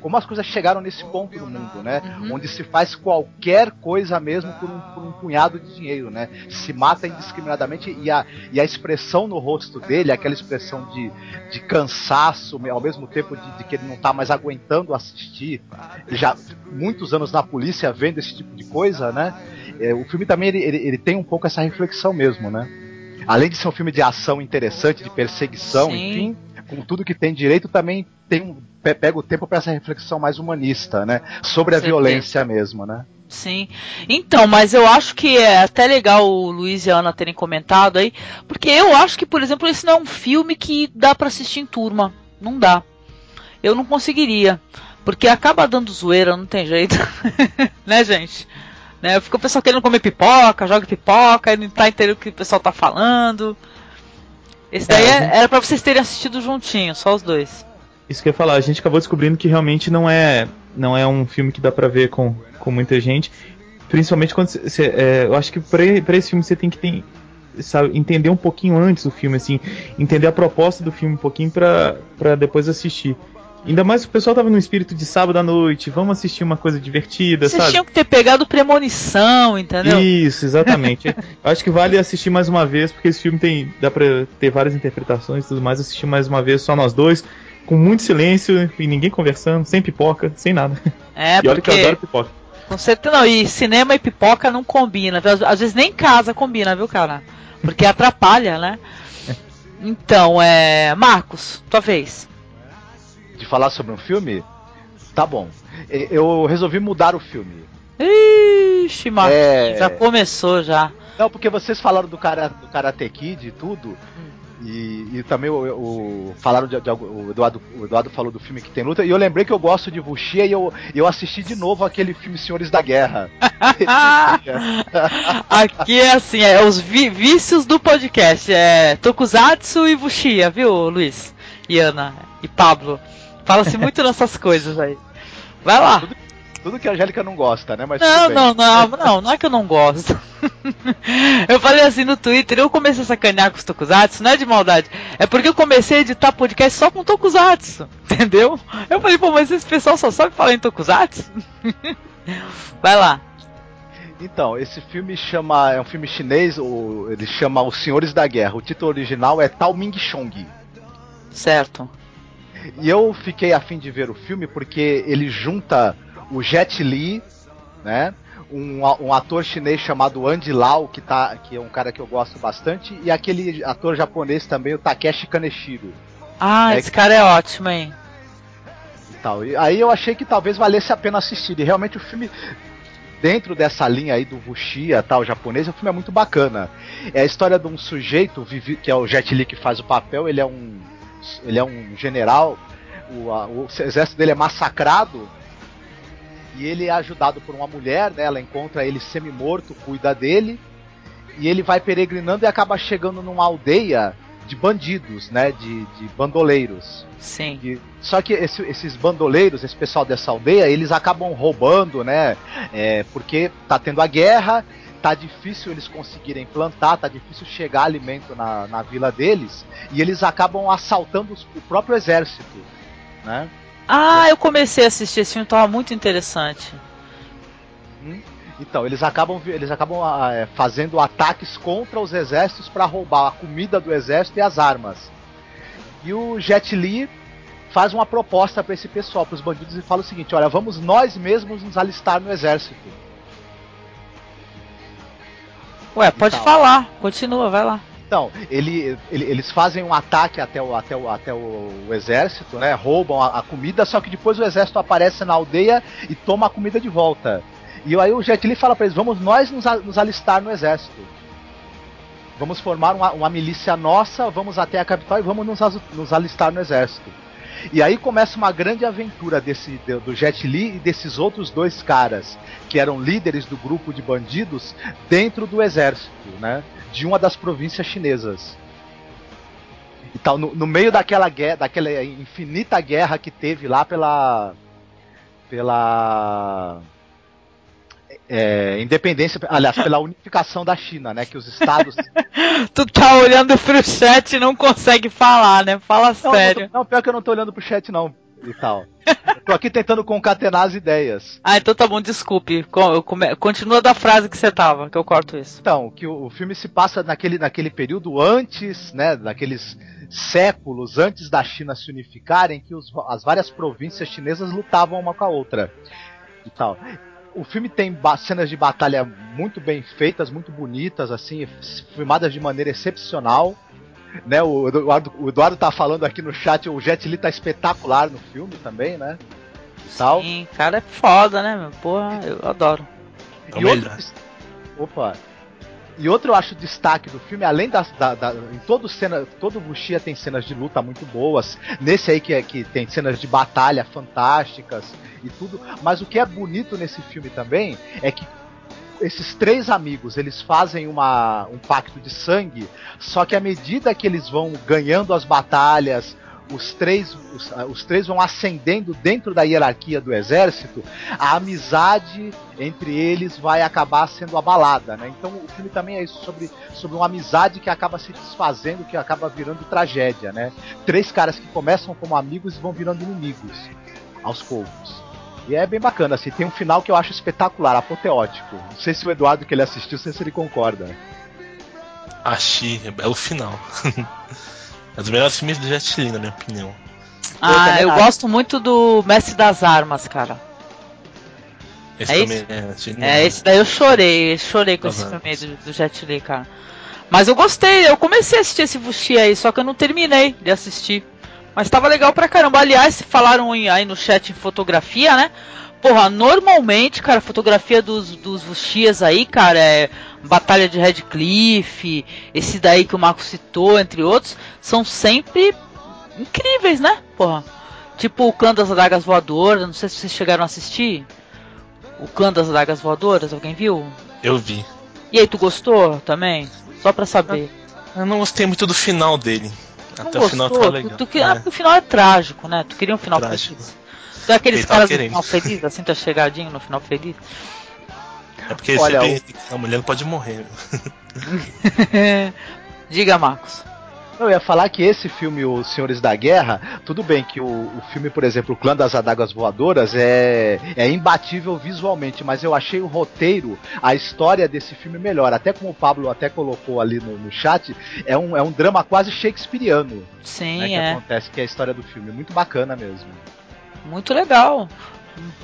como as coisas chegaram nesse ponto no mundo, né? Uhum. Onde se faz qualquer coisa mesmo por um, por um, punhado de dinheiro, né? Se mata indiscriminadamente e a, e a expressão no rosto dele, aquela expressão de, de cansaço, ao mesmo tempo de, de que ele não está mais aguentando assistir, já muitos anos na polícia vendo esse tipo de coisa, né? É, o filme também ele, ele, ele tem um pouco essa reflexão mesmo, né? Além de ser um filme de ação interessante, de perseguição, Sim. enfim, com tudo que tem direito, também tem pega o tempo para essa reflexão mais humanista, né? Sobre a violência mesmo, né? Sim. Então, mas eu acho que é até legal o Luiz e a Ana terem comentado aí, porque eu acho que, por exemplo, esse não é um filme que dá para assistir em turma. Não dá. Eu não conseguiria. Porque acaba dando zoeira, não tem jeito. né, gente? Né? Fica o pessoal querendo comer pipoca, joga pipoca, e não tá entendendo o que o pessoal tá falando. Esse daí é, era para vocês terem assistido juntinho, só os dois. Isso que eu ia falar, a gente acabou descobrindo que realmente não é, não é um filme que dá pra ver com, com muita gente. Principalmente quando você. É, eu acho que pra, pra esse filme você tem que ter, sabe, entender um pouquinho antes o filme, assim, entender a proposta do filme um pouquinho pra, pra depois assistir. Ainda mais que o pessoal tava no espírito de sábado à noite, vamos assistir uma coisa divertida, Vocês sabe? tinham que ter pegado premonição, entendeu? Isso, exatamente. acho que vale assistir mais uma vez, porque esse filme tem. dá pra ter várias interpretações e tudo mais, assistir mais uma vez, só nós dois com muito silêncio e ninguém conversando, sem pipoca, sem nada. É, e olha que eu adoro pipoca. Com certeza não. E cinema e pipoca não combina. Às vezes nem casa combina, viu, cara? Porque atrapalha, né? Então, é. Marcos, tua vez. De falar sobre um filme? Tá bom. Eu resolvi mudar o filme. Ixi, Marcos, é... já começou já. Não, porque vocês falaram do, cara, do Karate Kid e tudo. Hum. E, e, também o, o falaram de, de, o, Eduardo, o Eduardo falou do filme que tem luta, e eu lembrei que eu gosto de Wuxia e eu, eu assisti de novo aquele filme Senhores da Guerra. Aqui é assim, é os vi, vícios do podcast, é Tokusatsu e Wuxia, viu, Luiz? E Ana e Pablo. Fala-se muito nessas coisas aí. Vai lá. Tudo, que a Angélica não gosta, né? Mas não, não, não, não, não é que eu não gosto. eu falei assim no Twitter, eu comecei a sacanear com os Tokusatsu, não é de maldade. É porque eu comecei a editar podcast só com Tokusatsu, entendeu? Eu falei, pô, mas esse pessoal só sabe falar em Tokusatsu? Vai lá. Então, esse filme chama. É um filme chinês, ou ele chama Os Senhores da Guerra. O título original é Tao Ming Chong. Certo. E eu fiquei afim de ver o filme porque ele junta o Jet Li, né? Um, um, ator chinês chamado Andy Lau, que, tá, que é um cara que eu gosto bastante, e aquele ator japonês também, o Takeshi Kaneshiro. Ah, é, esse cara é ótimo, hein? E tal. E aí eu achei que talvez valesse a pena assistir. E realmente o filme, dentro dessa linha aí do Wuxia tal, japonês, o filme é muito bacana. É a história de um sujeito, que é o Jet Li que faz o papel, ele é um, ele é um general, o, a, o exército dele é massacrado e ele é ajudado por uma mulher, né? Ela encontra ele semi-morto, cuida dele. E ele vai peregrinando e acaba chegando numa aldeia de bandidos, né? De, de bandoleiros. Sim. E, só que esse, esses bandoleiros, esse pessoal dessa aldeia, eles acabam roubando, né? É, porque tá tendo a guerra, tá difícil eles conseguirem plantar, tá difícil chegar alimento na, na vila deles, e eles acabam assaltando os, o próprio exército, né? Ah, eu comecei a assistir esse filme, tava muito interessante. Hum? Então, eles acabam, eles acabam ah, é, fazendo ataques contra os exércitos para roubar a comida do exército e as armas. E o Jet Li faz uma proposta para esse pessoal, para os bandidos, e fala o seguinte: olha, vamos nós mesmos nos alistar no exército. Ué, pode então, falar, continua, vai lá. Então, ele, ele, eles fazem um ataque até o, até o, até o, o exército, né? Roubam a, a, comida, só que depois o exército aparece na aldeia e toma a comida de volta. E aí o Jet Li fala para eles: vamos nós nos, nos, alistar no exército. Vamos formar uma, uma, milícia nossa, vamos até a capital e vamos nos, nos alistar no exército. E aí começa uma grande aventura desse do Jet Li e desses outros dois caras que eram líderes do grupo de bandidos dentro do exército, né? De uma das províncias chinesas. E tal, no, no meio daquela guerra, daquela infinita guerra que teve lá pela pela é, independência, aliás, pela unificação da China, né? Que os estados. tu tá olhando pro chat e não consegue falar, né? Fala não, sério. Não, não, pior que eu não tô olhando pro chat, não. E tal. Eu tô aqui tentando concatenar as ideias. Ah, então tá bom, desculpe. Continua da frase que você tava, que eu corto isso. Então, que o, o filme se passa naquele, naquele período antes, né? Daqueles séculos antes da China se unificarem, que os, as várias províncias chinesas lutavam uma com a outra. E tal o filme tem cenas de batalha muito bem feitas, muito bonitas, assim, filmadas de maneira excepcional. Né, o, Eduardo, o Eduardo tá falando aqui no chat, o Jet Li tá espetacular no filme também, né? Tal. Sim, cara é foda, né, meu? Porra, eu adoro. E outro, opa, e outro eu acho destaque do filme, além da, da, da em todo cena, todo Wuxia tem cenas de luta muito boas. Nesse aí que, é, que tem cenas de batalha fantásticas e tudo. Mas o que é bonito nesse filme também é que esses três amigos eles fazem uma, um pacto de sangue, só que à medida que eles vão ganhando as batalhas, os três, os, os, três vão ascendendo dentro da hierarquia do exército, a amizade entre eles vai acabar sendo abalada, né? Então o filme também é isso sobre, sobre uma amizade que acaba se desfazendo, que acaba virando tragédia, né? Três caras que começam como amigos e vão virando inimigos aos poucos. E é bem bacana, assim, tem um final que eu acho espetacular, apoteótico. Não sei se o Eduardo que ele assistiu, não sei se ele concorda. Achei, é o final. É dos melhores filmes do Jet Li, na minha opinião. Ah, eu, eu gosto muito do Mestre das Armas, cara. Esse é também isso? é, é, esse daí eu chorei, chorei com esse filme do, do Jet Li, cara. Mas eu gostei, eu comecei a assistir esse Vuxi aí, só que eu não terminei de assistir. Mas tava legal pra caramba. Aliás, falaram aí no chat em fotografia, né? Porra, normalmente, cara, a fotografia dos, dos Vuxias aí, cara, é Batalha de Red Cliff, esse daí que o Marco citou, entre outros, são sempre incríveis, né? Porra. Tipo o Clã das Adagas Voadoras, não sei se vocês chegaram a assistir. O Clã das Adagas Voadoras, alguém viu? Eu vi. E aí, tu gostou também? Só pra saber. Eu não gostei muito do final dele. Não Até gostou? o final tá legal. Tu, tu, é. o final é trágico, né? Tu queria um final Trágico. feliz. Tu é aqueles Ele tava caras querendo. final feliz, assim, tá chegadinho no final feliz. É porque Olha, sempre a mulher não pode morrer. Diga, Marcos. Eu ia falar que esse filme, Os Senhores da Guerra, tudo bem que o, o filme, por exemplo, O Clã das Adagas Voadoras, é, é imbatível visualmente, mas eu achei o roteiro, a história desse filme melhor. Até como o Pablo até colocou ali no, no chat, é um, é um drama quase shakespeariano Sim, né, que é. acontece, que é a história do filme. Muito bacana mesmo. Muito legal.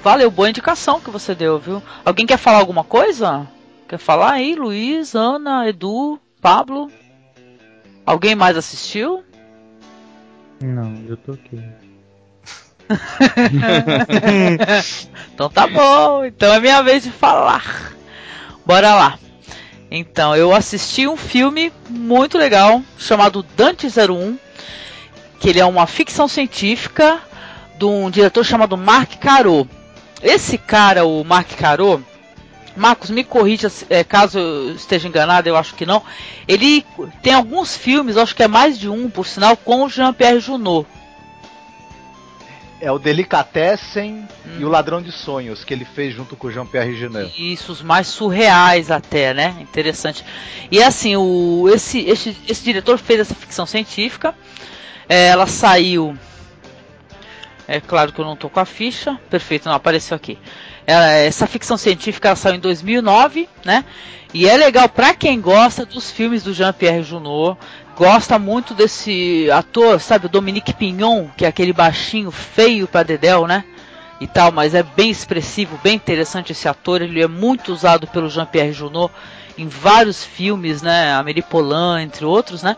Valeu, boa indicação que você deu, viu? Alguém quer falar alguma coisa? Quer falar aí? Luiz, Ana, Edu, Pablo? Alguém mais assistiu? Não, eu tô aqui. então tá bom, então é minha vez de falar. Bora lá. Então, eu assisti um filme muito legal chamado Dante 01, que ele é uma ficção científica de um diretor chamado Mark Caro. Esse cara, o Mark Caro, Marcos, me corrija é, caso eu esteja enganado, eu acho que não. Ele tem alguns filmes, acho que é mais de um, por sinal, com o Jean-Pierre Junot. É o Delicatessen Hum. e o Ladrão de Sonhos, que ele fez junto com o Jean-Pierre Genet. Isso, os mais surreais até, né? Interessante. E assim, o, esse, esse, esse diretor fez essa ficção científica. É, ela saiu. É claro que eu não tô com a ficha. Perfeito, não apareceu aqui. Ela- essa ficção científica saiu em 2009, né? E é legal pra quem gosta dos filmes do Jean-Pierre Junot, gosta muito desse ator, sabe, o Dominique Pignon, que é aquele baixinho feio pra Dedel, né? E tal, mas é bem expressivo, bem interessante esse ator, ele é muito usado pelo Jean-Pierre Junot em vários filmes, né? Amélie Poulain, entre outros, né?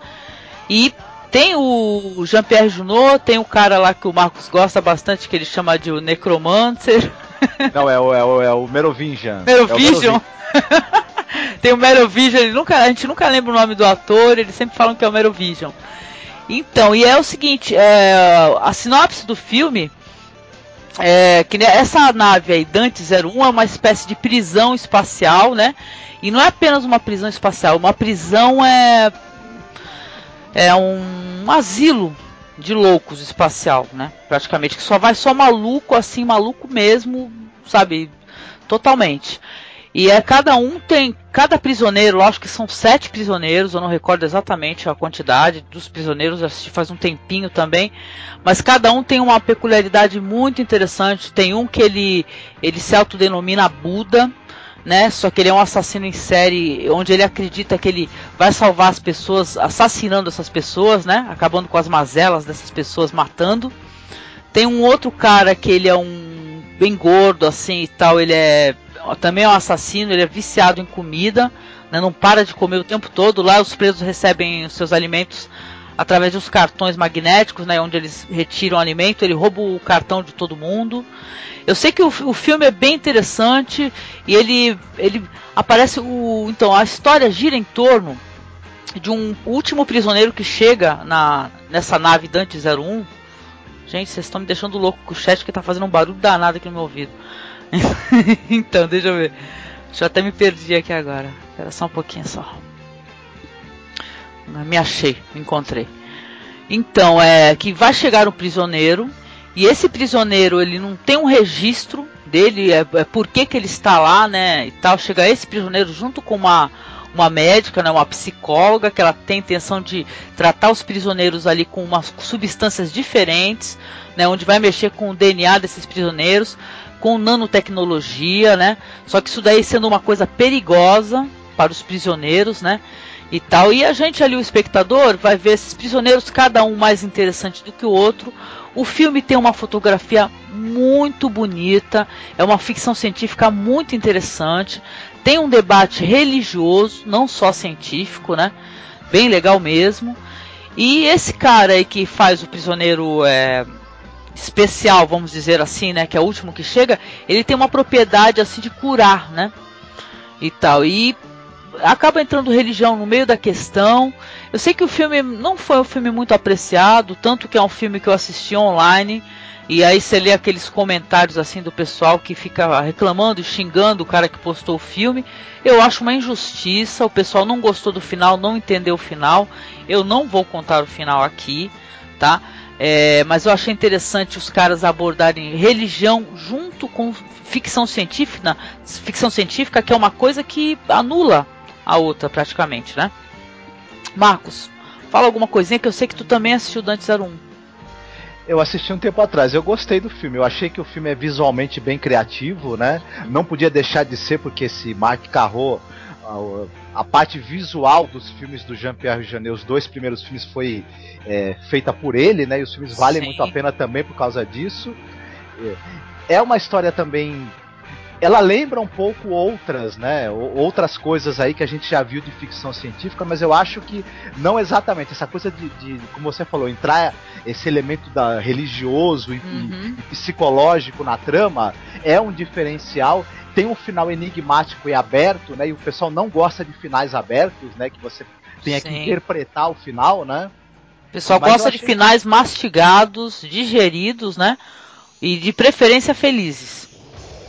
E tem o Jean-Pierre Junot, tem o cara lá que o Marcos gosta bastante, que ele chama de o Necromancer. Não, é o, é o, é o Merovingian. É o Tem o Merovision, ele nunca, a gente nunca lembra o nome do ator, eles sempre falam que é o Merovision. Então, e é o seguinte, é, a sinopse do filme é que né, essa nave aí, Dante 01, é uma espécie de prisão espacial, né? E não é apenas uma prisão espacial, uma prisão é é um, asilo de loucos espacial, né? Praticamente que só vai só maluco assim, maluco mesmo, sabe? Totalmente. E é cada um tem, cada prisioneiro, acho que são sete prisioneiros, eu não recordo exatamente a quantidade dos prisioneiros, assisti faz um tempinho também, mas cada um tem uma peculiaridade muito interessante. Tem um que ele ele se autodenomina Buda, né? Só que ele é um assassino em série, onde ele acredita que ele vai salvar as pessoas, assassinando essas pessoas, né? Acabando com as mazelas dessas pessoas, matando. Tem um outro cara que ele é um bem gordo assim e tal, ele é também é um assassino, ele é viciado em comida, né? não para de comer o tempo todo. Lá os presos recebem os seus alimentos através uns cartões magnéticos, né, onde eles retiram alimento, ele rouba o cartão de todo mundo. Eu sei que o, o filme é bem interessante e ele, ele aparece o então a história gira em torno de um último prisioneiro que chega na nessa nave Dante 01. Gente, vocês estão me deixando louco com o chat que tá fazendo um barulho danado aqui no meu ouvido. então, deixa eu ver. Deixa eu até me perdi aqui agora. Espera só um pouquinho só. Me achei, me encontrei. Então, é que vai chegar um prisioneiro e esse prisioneiro ele não tem um registro dele, é, é por que, que ele está lá, né? E tal. Chega esse prisioneiro junto com uma uma médica, né, uma psicóloga, que ela tem intenção de tratar os prisioneiros ali com umas substâncias diferentes, né, onde vai mexer com o DNA desses prisioneiros, com nanotecnologia, né? Só que isso daí sendo uma coisa perigosa para os prisioneiros, né? E tal. E a gente ali, o espectador, vai ver esses prisioneiros, cada um mais interessante do que o outro. O filme tem uma fotografia muito bonita, é uma ficção científica muito interessante, tem um debate religioso, não só científico, né? Bem legal mesmo. E esse cara aí que faz o prisioneiro é, especial, vamos dizer assim, né? Que é o último que chega, ele tem uma propriedade assim de curar, né? E tal. E acaba entrando religião no meio da questão. Eu sei que o filme não foi um filme muito apreciado, tanto que é um filme que eu assisti online. E aí você lê aqueles comentários assim do pessoal que fica reclamando e xingando o cara que postou o filme. Eu acho uma injustiça, o pessoal não gostou do final, não entendeu o final. Eu não vou contar o final aqui, tá? É, mas eu achei interessante os caras abordarem religião junto com ficção científica, ficção científica que é uma coisa que anula a outra praticamente, né? Marcos, fala alguma coisinha que eu sei que tu também assistiu Dante 01. Eu assisti um tempo atrás, eu gostei do filme. Eu achei que o filme é visualmente bem criativo, né? Não podia deixar de ser porque esse Mark Carro, a, a parte visual dos filmes do Jean-Pierre Jeunet, os dois primeiros filmes foi é, feita por ele, né? E os filmes valem Sim. muito a pena também por causa disso. É, é uma história também ela lembra um pouco outras, né? Outras coisas aí que a gente já viu de ficção científica, mas eu acho que não exatamente essa coisa de, de como você falou, entrar esse elemento da religioso e, uhum. e, psicológico na trama é um diferencial. Tem um final enigmático e aberto, né? E o pessoal não gosta de finais abertos, né? Que você tenha Sim. que interpretar o final, né? O pessoal mas gosta de finais que... mastigados, digeridos, né? E de preferência felizes.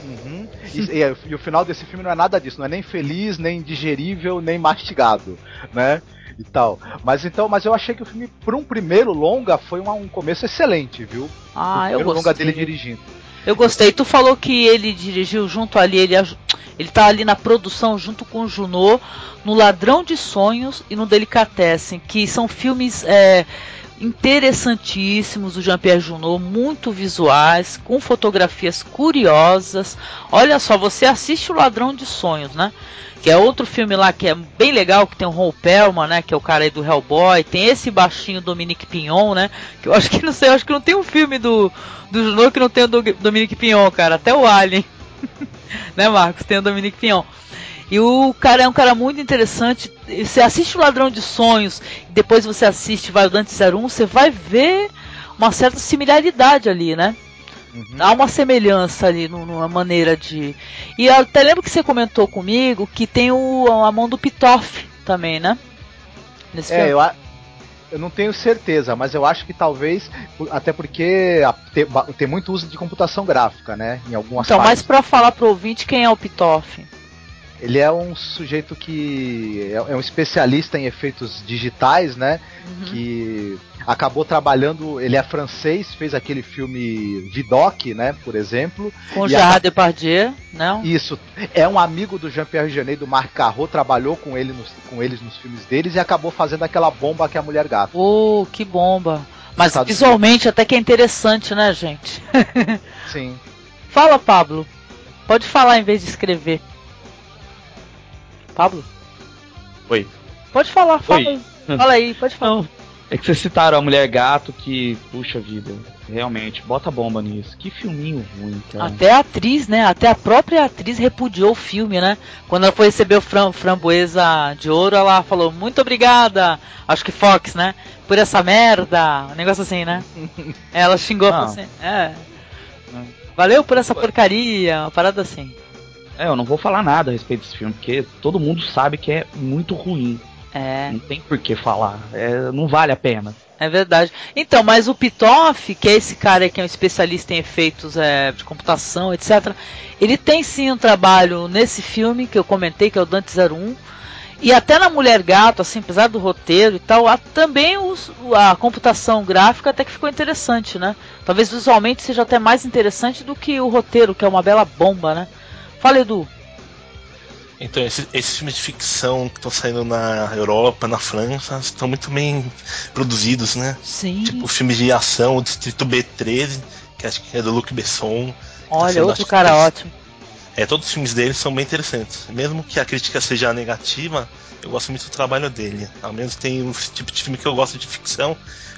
Uhum. E, e, e, o final desse filme não é nada disso, não é nem feliz, nem digerível, nem mastigado, né? E tal. Mas então, mas eu achei que o filme, para um primeiro longa, foi uma, um começo excelente, viu? Ah, eu gostei. longa dele dirigindo. Eu gostei. Tu falou que ele dirigiu junto ali, ele, ele tá ali na produção junto com o Junot, no Ladrão de Sonhos e no Delicatessen, que são filmes é, interessantíssimos do Jean-Pierre Junot, muito visuais, com fotografias curiosas. Olha só, você assiste o Ladrão de Sonhos, né? Que é outro filme lá que é bem legal, que tem o Ron Perlman, né? Que é o cara aí do Hellboy. Tem esse baixinho Dominique Pignon, né? Que eu acho que não sei, eu acho que não tem um filme do, do Junot que não tem o do, Dominique Pignon, cara. Até o Alien. né, Marcos? Tem o Dominique Pignon. E o cara é um cara muito interessante. Você assiste o Ladrão de Sonhos, depois você assiste Dante 01, você vai ver uma certa similaridade ali, né? Uhum. Há uma semelhança ali numa maneira de. E eu até lembro que você comentou comigo que tem o, a mão do Pitoff também, né? Nesse é, filme. eu, eu não tenho certeza, mas eu acho que talvez, até porque tem, muito uso de computação gráfica, né? Em algumas Então, partes. mas para falar pro ouvinte, quem é o Pitoff? Ele é um sujeito que é, é um especialista em efeitos digitais, né? Uhum. Que acabou trabalhando. Ele é francês, fez aquele filme Vidocq, né? Por exemplo. Com Gerard a... Depardieu, não? Isso. É um amigo do Jean-Pierre Jeunet, do Marc Carreau, trabalhou com, ele nos, com eles nos filmes deles e acabou fazendo aquela bomba que é a Mulher Gato. Oh, que bomba! Mas visualmente até que é interessante, né, gente? Sim. Fala, Pablo. Pode falar em vez de escrever. Pablo? Oi. Pode falar, fala Oi. aí. Fala aí, pode falar. Não, é que vocês citaram a Mulher Gato que, puxa vida, realmente, bota bomba nisso. Que filminho ruim, cara. Até a atriz, né? Até a própria atriz repudiou o filme, né? Quando ela foi receber o fram framboesa de ouro, ela falou, muito obrigada, acho que Fox, né? Por essa merda. Um negócio assim, né? ela xingou assim. É. Valeu por essa porcaria, uma parada assim. É, eu não vou falar nada a respeito desse filme, porque todo mundo sabe que é muito ruim. É. Não tem por que falar. É, não vale a pena. É verdade. Então, mas o Pitoff, que é esse cara que é um especialista em efeitos é, de computação, etc., ele tem sim um trabalho nesse filme que eu comentei, que é o Dante 01. E até na Mulher Gato, assim, apesar do roteiro e tal, há também os, a computação gráfica até que ficou interessante, né? Talvez visualmente seja até mais interessante do que o roteiro, que é uma bela bomba, né? Fala, Edu. Então, esses, esses filmes de ficção que estão saindo na Europa, na França, estão muito bem produzidos, né? Sim. Tipo filmes de ação, o Distrito B13, que acho que é do Luc Besson. Olha, outro cara ótimo. É, todos os filmes dele são bem interessantes. Mesmo que a crítica seja negativa, eu gosto muito do trabalho dele. Ao menos tem um tipo de filme que eu gosto de ficção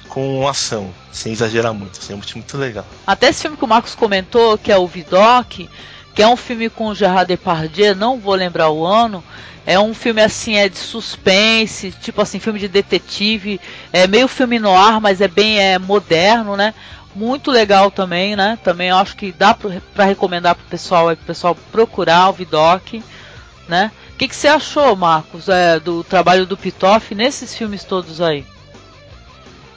com ação, sem exagerar muito. Assim, é um filme muito legal. Até esse filme que o Marcos comentou, que é o Vidoc, que é um filme com Gerard Depardieu, não vou lembrar o ano. É um filme assim, é de suspense, tipo assim, filme de detetive, é meio filme no ar, mas é bem é moderno, né? Muito legal também, né? Também acho que dá para recomendar pro pessoal, é pro pessoal procurar o Vidoc, né? O que, que você achou, Marcos, é, do trabalho do Pitoff nesses filmes todos aí?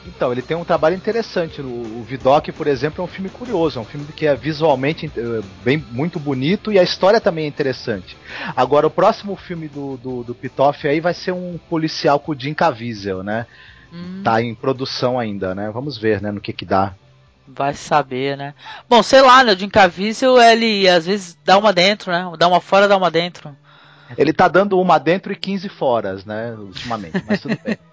Então, ele tem um trabalho interessante. O, o Vidoc, por exemplo, é um filme curioso, é um filme que é visualmente eh, bem muito bonito e a história também é interessante. Agora, o próximo filme do, do, do Pitoff aí vai ser um policial com o Jim Caviezel, né? Hum. Tá em produção ainda, né? Vamos ver, né, no que que dá. Vai saber, né? Bom, sei lá, né? O Jim Caviezel, ele às vezes dá uma dentro, né? Dá uma fora, dá uma dentro. Ele tá dando uma dentro e 15 foras, né? Ultimamente, mas tudo bem.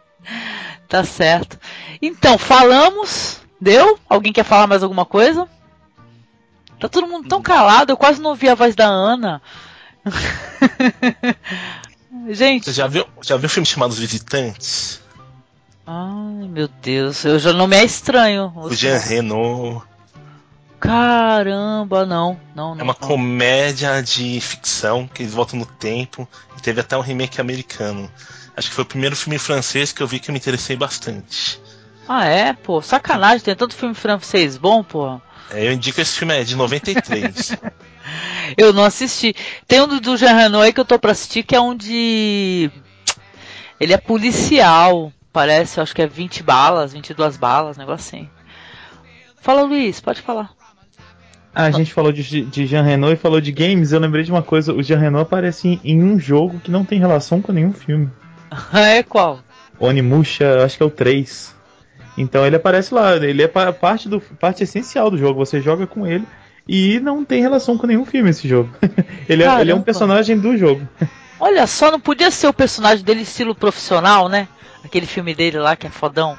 Tá certo. Então, falamos. Deu? Alguém quer falar mais alguma coisa? Tá todo mundo tão calado, eu quase não ouvi a voz da Ana. Gente. Você já viu, já viu um filme chamado Os Visitantes? Ai, meu Deus, eu já não me é estranho. O Jean Reno. Caramba, não, não, não. É uma não. comédia de ficção que eles voltam no tempo. E teve até um remake americano. Acho que foi o primeiro filme francês que eu vi que eu me interessei bastante. Ah, é? Pô, sacanagem, tem tanto filme francês bom, pô. É, eu indico esse filme, é de 93. eu não assisti. Tem um do, do Jean Reno aí que eu tô pra assistir, que é um de. Ele é policial, parece, acho que é 20 balas, 22 balas, negócio assim. Fala, Luiz, pode falar. Ah, a gente falou de, de Jean Reno e falou de games, eu lembrei de uma coisa, o Jean Reno aparece em, em um jogo que não tem relação com nenhum filme. é qual? Onimusha, acho que é o 3. Então ele aparece lá, ele é parte, do, parte essencial do jogo, você joga com ele e não tem relação com nenhum filme esse jogo. ele, é, ele é um personagem do jogo. Olha só, não podia ser o personagem dele estilo profissional, né? Aquele filme dele lá que é fodão.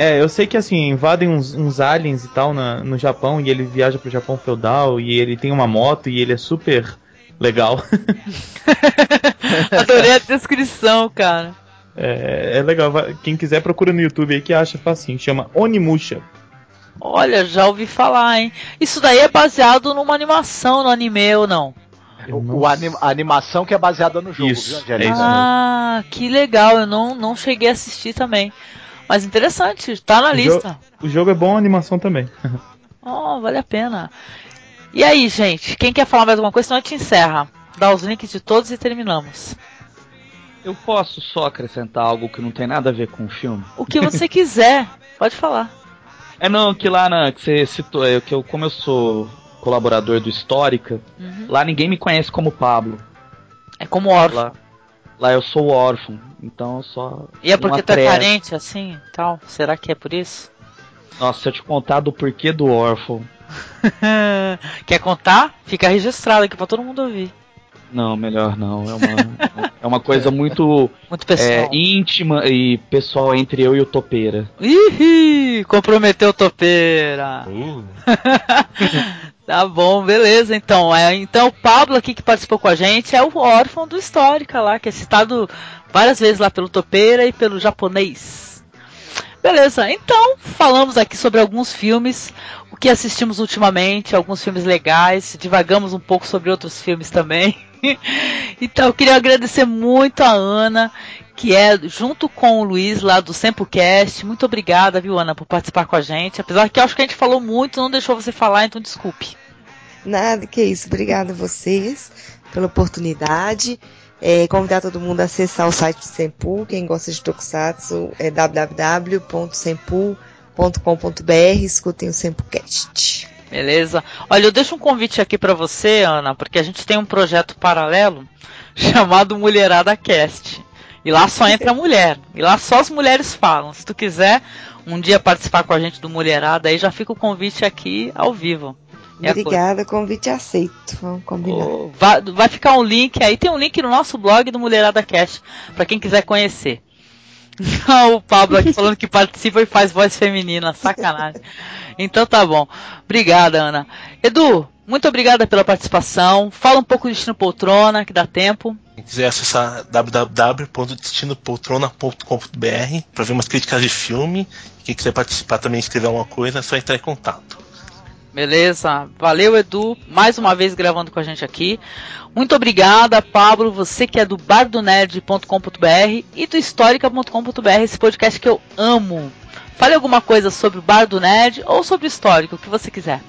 É, eu sei que assim, invadem uns, uns aliens e tal na, no Japão e ele viaja pro Japão feudal e ele tem uma moto e ele é super legal. Adorei a descrição, cara. É, é legal. Quem quiser procura no YouTube aí que acha facinho. Chama Onimusha. Olha, já ouvi falar, hein? Isso daí é baseado numa animação no anime ou não? O, o anim, a animação que é baseada no jogo, isso, viu, é isso Ah, que legal. Eu não, não cheguei a assistir também. Mas interessante, tá na o lista. Jo o jogo é bom, a animação também. oh, vale a pena. E aí, gente, quem quer falar mais alguma coisa, senão a gente encerra. Dá os links de todos e terminamos. Eu posso só acrescentar algo que não tem nada a ver com o filme? O que você quiser, pode falar. É não, que lá na. que você citou, é, que eu, como eu sou colaborador do Histórica, uhum. lá ninguém me conhece como Pablo. É como órfão. Lá, lá eu sou órfão, então eu só. E é porque tu é carente assim tal? Será que é por isso? Nossa, se eu te contar do porquê do órfão. Quer contar? Fica registrado aqui pra todo mundo ouvir. Não, melhor não. É uma, é uma coisa muito, muito pessoal. É, íntima e pessoal entre eu e o Topeira. Ih, comprometeu o Topeira. Uh. tá bom, beleza. Então, é, então o Pablo aqui que participou com a gente é o órfão do Histórica lá, que é citado várias vezes lá pelo Topeira e pelo japonês. Beleza, então falamos aqui sobre alguns filmes, o que assistimos ultimamente, alguns filmes legais, divagamos um pouco sobre outros filmes também. então eu queria agradecer muito a Ana, que é junto com o Luiz lá do Sempocast. Muito obrigada, viu, Ana, por participar com a gente. Apesar que eu acho que a gente falou muito, não deixou você falar, então desculpe. Nada, que isso. Obrigada a vocês pela oportunidade. É, convidar todo mundo a acessar o site do Sempu. Quem gosta de Tokusatsu é www.sempu.com.br. Escutem o Sempocast. Beleza? Olha, eu deixo um convite aqui para você, Ana, porque a gente tem um projeto paralelo chamado Mulherada Cast. E lá só entra mulher. E lá só as mulheres falam. Se tu quiser um dia participar com a gente do Mulherada, aí já fica o convite aqui ao vivo. É Obrigada, convite aceito. Vamos combinar. Oh, vai, vai, ficar um link aí, tem um link no nosso blog do Mulherada Cast, para quem quiser conhecer. o Pablo aqui falando que participa e faz voz feminina, sacanagem. Então tá bom. Obrigada, Ana. Edu, muito obrigada pela participação. Fala um pouco do Destino Poltrona, que dá tempo. Quem quiser acessar www.destinopoltrona.com.br para ver umas críticas de filme. Quem quiser participar também escrever alguma coisa, é só entrar em contato. Beleza, valeu Edu, mais uma vez gravando com a gente aqui. Muito obrigada, Pablo, você que é do bardonerd.com.br e do histórica.com.br, esse podcast que eu amo. Fale alguma coisa sobre o Bar do Nerd ou sobre o histórico, o que você quiser.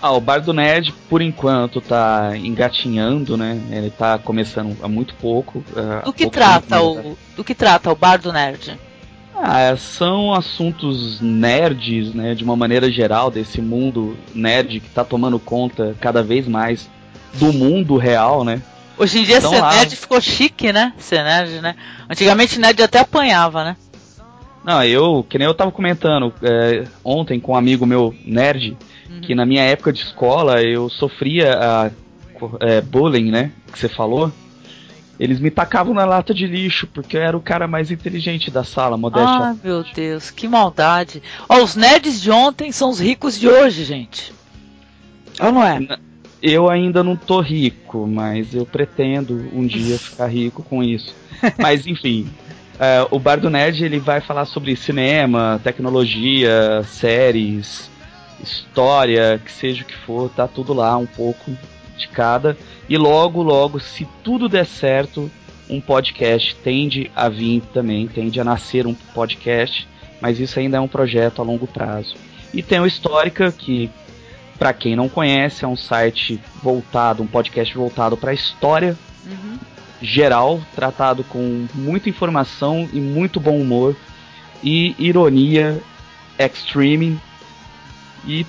Ah, o Bar do Nerd, por enquanto, tá engatinhando, né? Ele tá começando há muito pouco. Do que trata o, do que trata o Bar do Nerd? Ah, são assuntos nerds, né, de uma maneira geral, desse mundo nerd que tá tomando conta cada vez mais do mundo real, né? Hoje em dia então, ser lá... nerd ficou chique, né? Ser nerd, né? Antigamente nerd até apanhava, né? Não, eu, que nem eu tava comentando é, ontem com um amigo meu nerd, uhum. que na minha época de escola eu sofria a é, bullying, né? Que você falou. Eles me tacavam na lata de lixo, porque eu era o cara mais inteligente da sala, modéstia. Ah, meu Deus, que maldade. Ó, os nerds de ontem são os ricos de hoje, gente. Ou não é? Eu ainda não tô rico, mas eu pretendo um dia ficar rico com isso. mas enfim, uh, o Bar do Nerd ele vai falar sobre cinema, tecnologia, séries, história, que seja o que for, tá tudo lá um pouco de cada. E logo, logo, se tudo der certo, um podcast tende a vir também, tende a nascer um podcast, mas isso ainda é um projeto a longo prazo. E tem o Histórica, que, para quem não conhece, é um site voltado, um podcast voltado para a história uhum. Geral, tratado com muita informação e muito bom humor e ironia extreme. E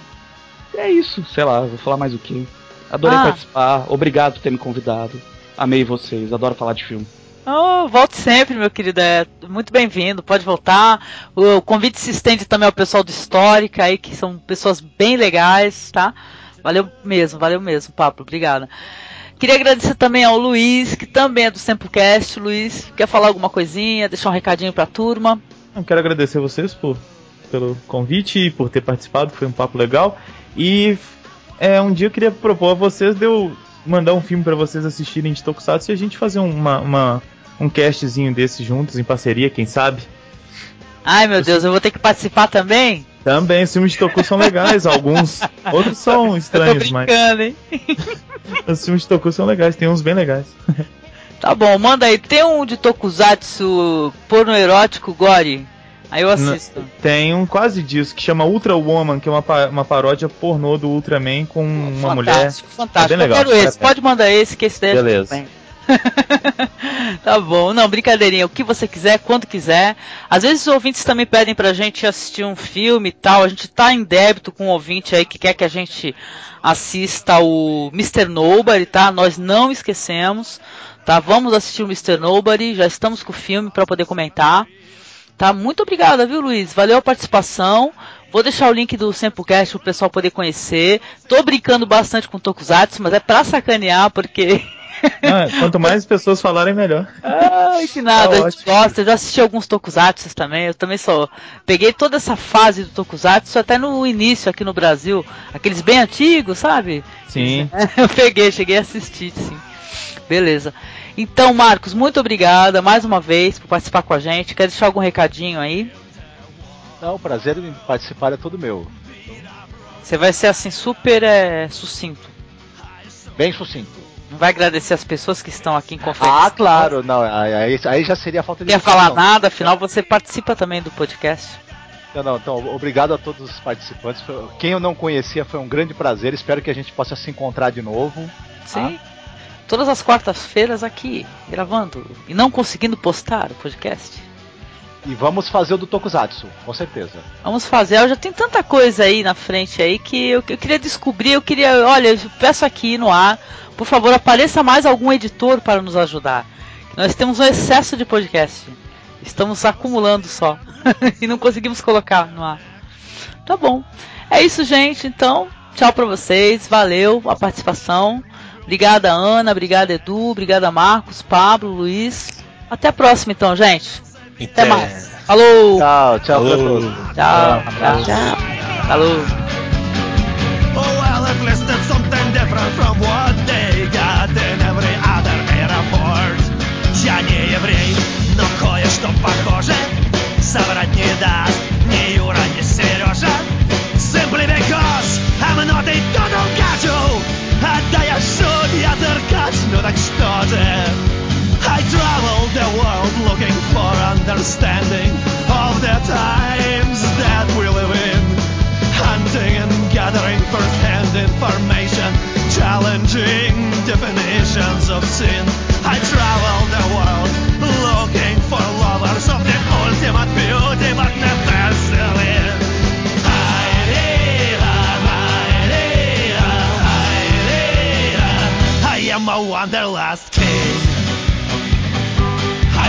é isso, sei lá, vou falar mais o que. Adorei ah. participar. Obrigado por ter me convidado. Amei vocês. Adoro falar de filme. Oh, volte sempre, meu querido. É muito bem-vindo. Pode voltar. O convite se estende também ao pessoal do Histórica aí, que são pessoas bem legais, tá? Valeu mesmo, valeu mesmo, Pablo. Obrigada. Queria agradecer também ao Luiz, que também é do Sempocast. Luiz, quer falar alguma coisinha, deixar um recadinho pra turma? Eu quero agradecer vocês por, pelo convite e por ter participado, foi um papo legal. E é, um dia eu queria propor a vocês de eu mandar um filme para vocês assistirem de Tokusatsu e a gente fazer uma, uma, um castzinho desse juntos, em parceria, quem sabe? Ai meu Deus, eu vou ter que participar também? Também, os filmes de Toku são legais, alguns. Outros são estranhos, mas. Hein? os filmes de Toku são legais, tem uns bem legais. Tá bom, manda aí. Tem um de Tokusatsu porno erótico gore? Aí eu assisto. Tem um quase disso que chama Ultra Woman, que é uma, uma paródia pornô do Ultraman com uma fantástico, mulher. Fantástico, é bem legal. Eu quero esse. Pode mandar esse, que esse deve Beleza. tá bom, não, brincadeirinha, o que você quiser, quando quiser. Às vezes os ouvintes também pedem pra gente assistir um filme e tal. A gente tá em débito com um ouvinte aí que quer que a gente assista o Mr. Nobody, tá? Nós não esquecemos, tá? Vamos assistir o Mr. Nobody, já estamos com o filme para poder comentar. Tá? Muito obrigada, viu, Luiz? Valeu a participação. Vou deixar o link do Sempocast para o pessoal poder conhecer. Tô brincando bastante com Tokusatsu, mas é pra sacanear, porque. Ah, quanto mais pessoas falarem, melhor. Ai, que nada, tá a gente gosta. Eu já assisti alguns Tokusatsu também. Eu também sou. Peguei toda essa fase do Tokusatsu até no início aqui no Brasil. Aqueles bem antigos, sabe? Sim. Eu peguei, cheguei a assistir, sim. Beleza. Então, Marcos, muito obrigada mais uma vez por participar com a gente. Quer deixar algum recadinho aí? Não, o prazer em participar é todo meu. Você vai ser assim super é, sucinto. Bem sucinto. Vai agradecer as pessoas que estão aqui em conferência? Ah, claro, não, aí, aí já seria falta de. Não ia falar nada, afinal você participa também do podcast. Não, não, então, obrigado a todos os participantes. Quem eu não conhecia foi um grande prazer. Espero que a gente possa se encontrar de novo. Sim. Tá? todas as quartas-feiras aqui, gravando e não conseguindo postar o podcast. E vamos fazer o do Tokusatsu, com certeza. Vamos fazer, eu já tenho tanta coisa aí na frente aí que eu, eu queria descobrir, eu queria, olha, eu peço aqui no ar, por favor, apareça mais algum editor para nos ajudar. Nós temos um excesso de podcast. Estamos acumulando só. e não conseguimos colocar no ar. Tá bom. É isso, gente. Então, tchau pra vocês. Valeu a participação. Obrigada, Ana. Obrigada, Edu. Obrigada, Marcos, Pablo, Luiz. Até a próxima, então, gente. Até, Até mais. Falou. Tchau, tchau pra todos. Tchau, tchau. tchau. Falou. Oh, well, different from what Я не еврей, но кое-что похоже соврать не даст ни Юра, ни Сережа. Simply because I'm not a total casual. Да я шут, я циркач, ну так что же? I travel the world looking for understanding of the times that we live in. Hunting and gathering first-hand information, challenging definitions of sin. I travel I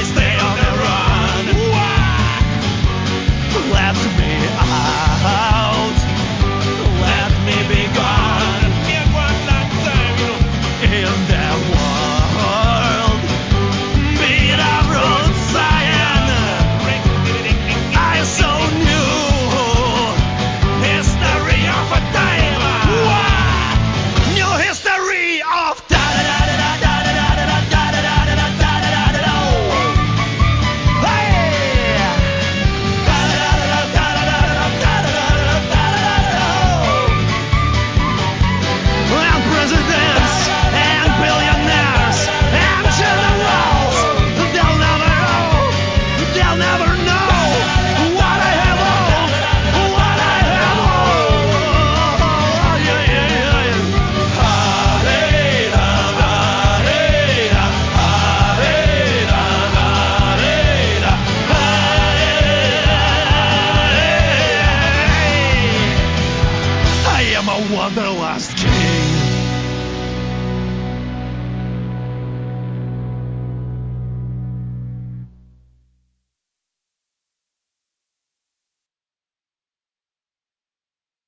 stay on the run. Let me out.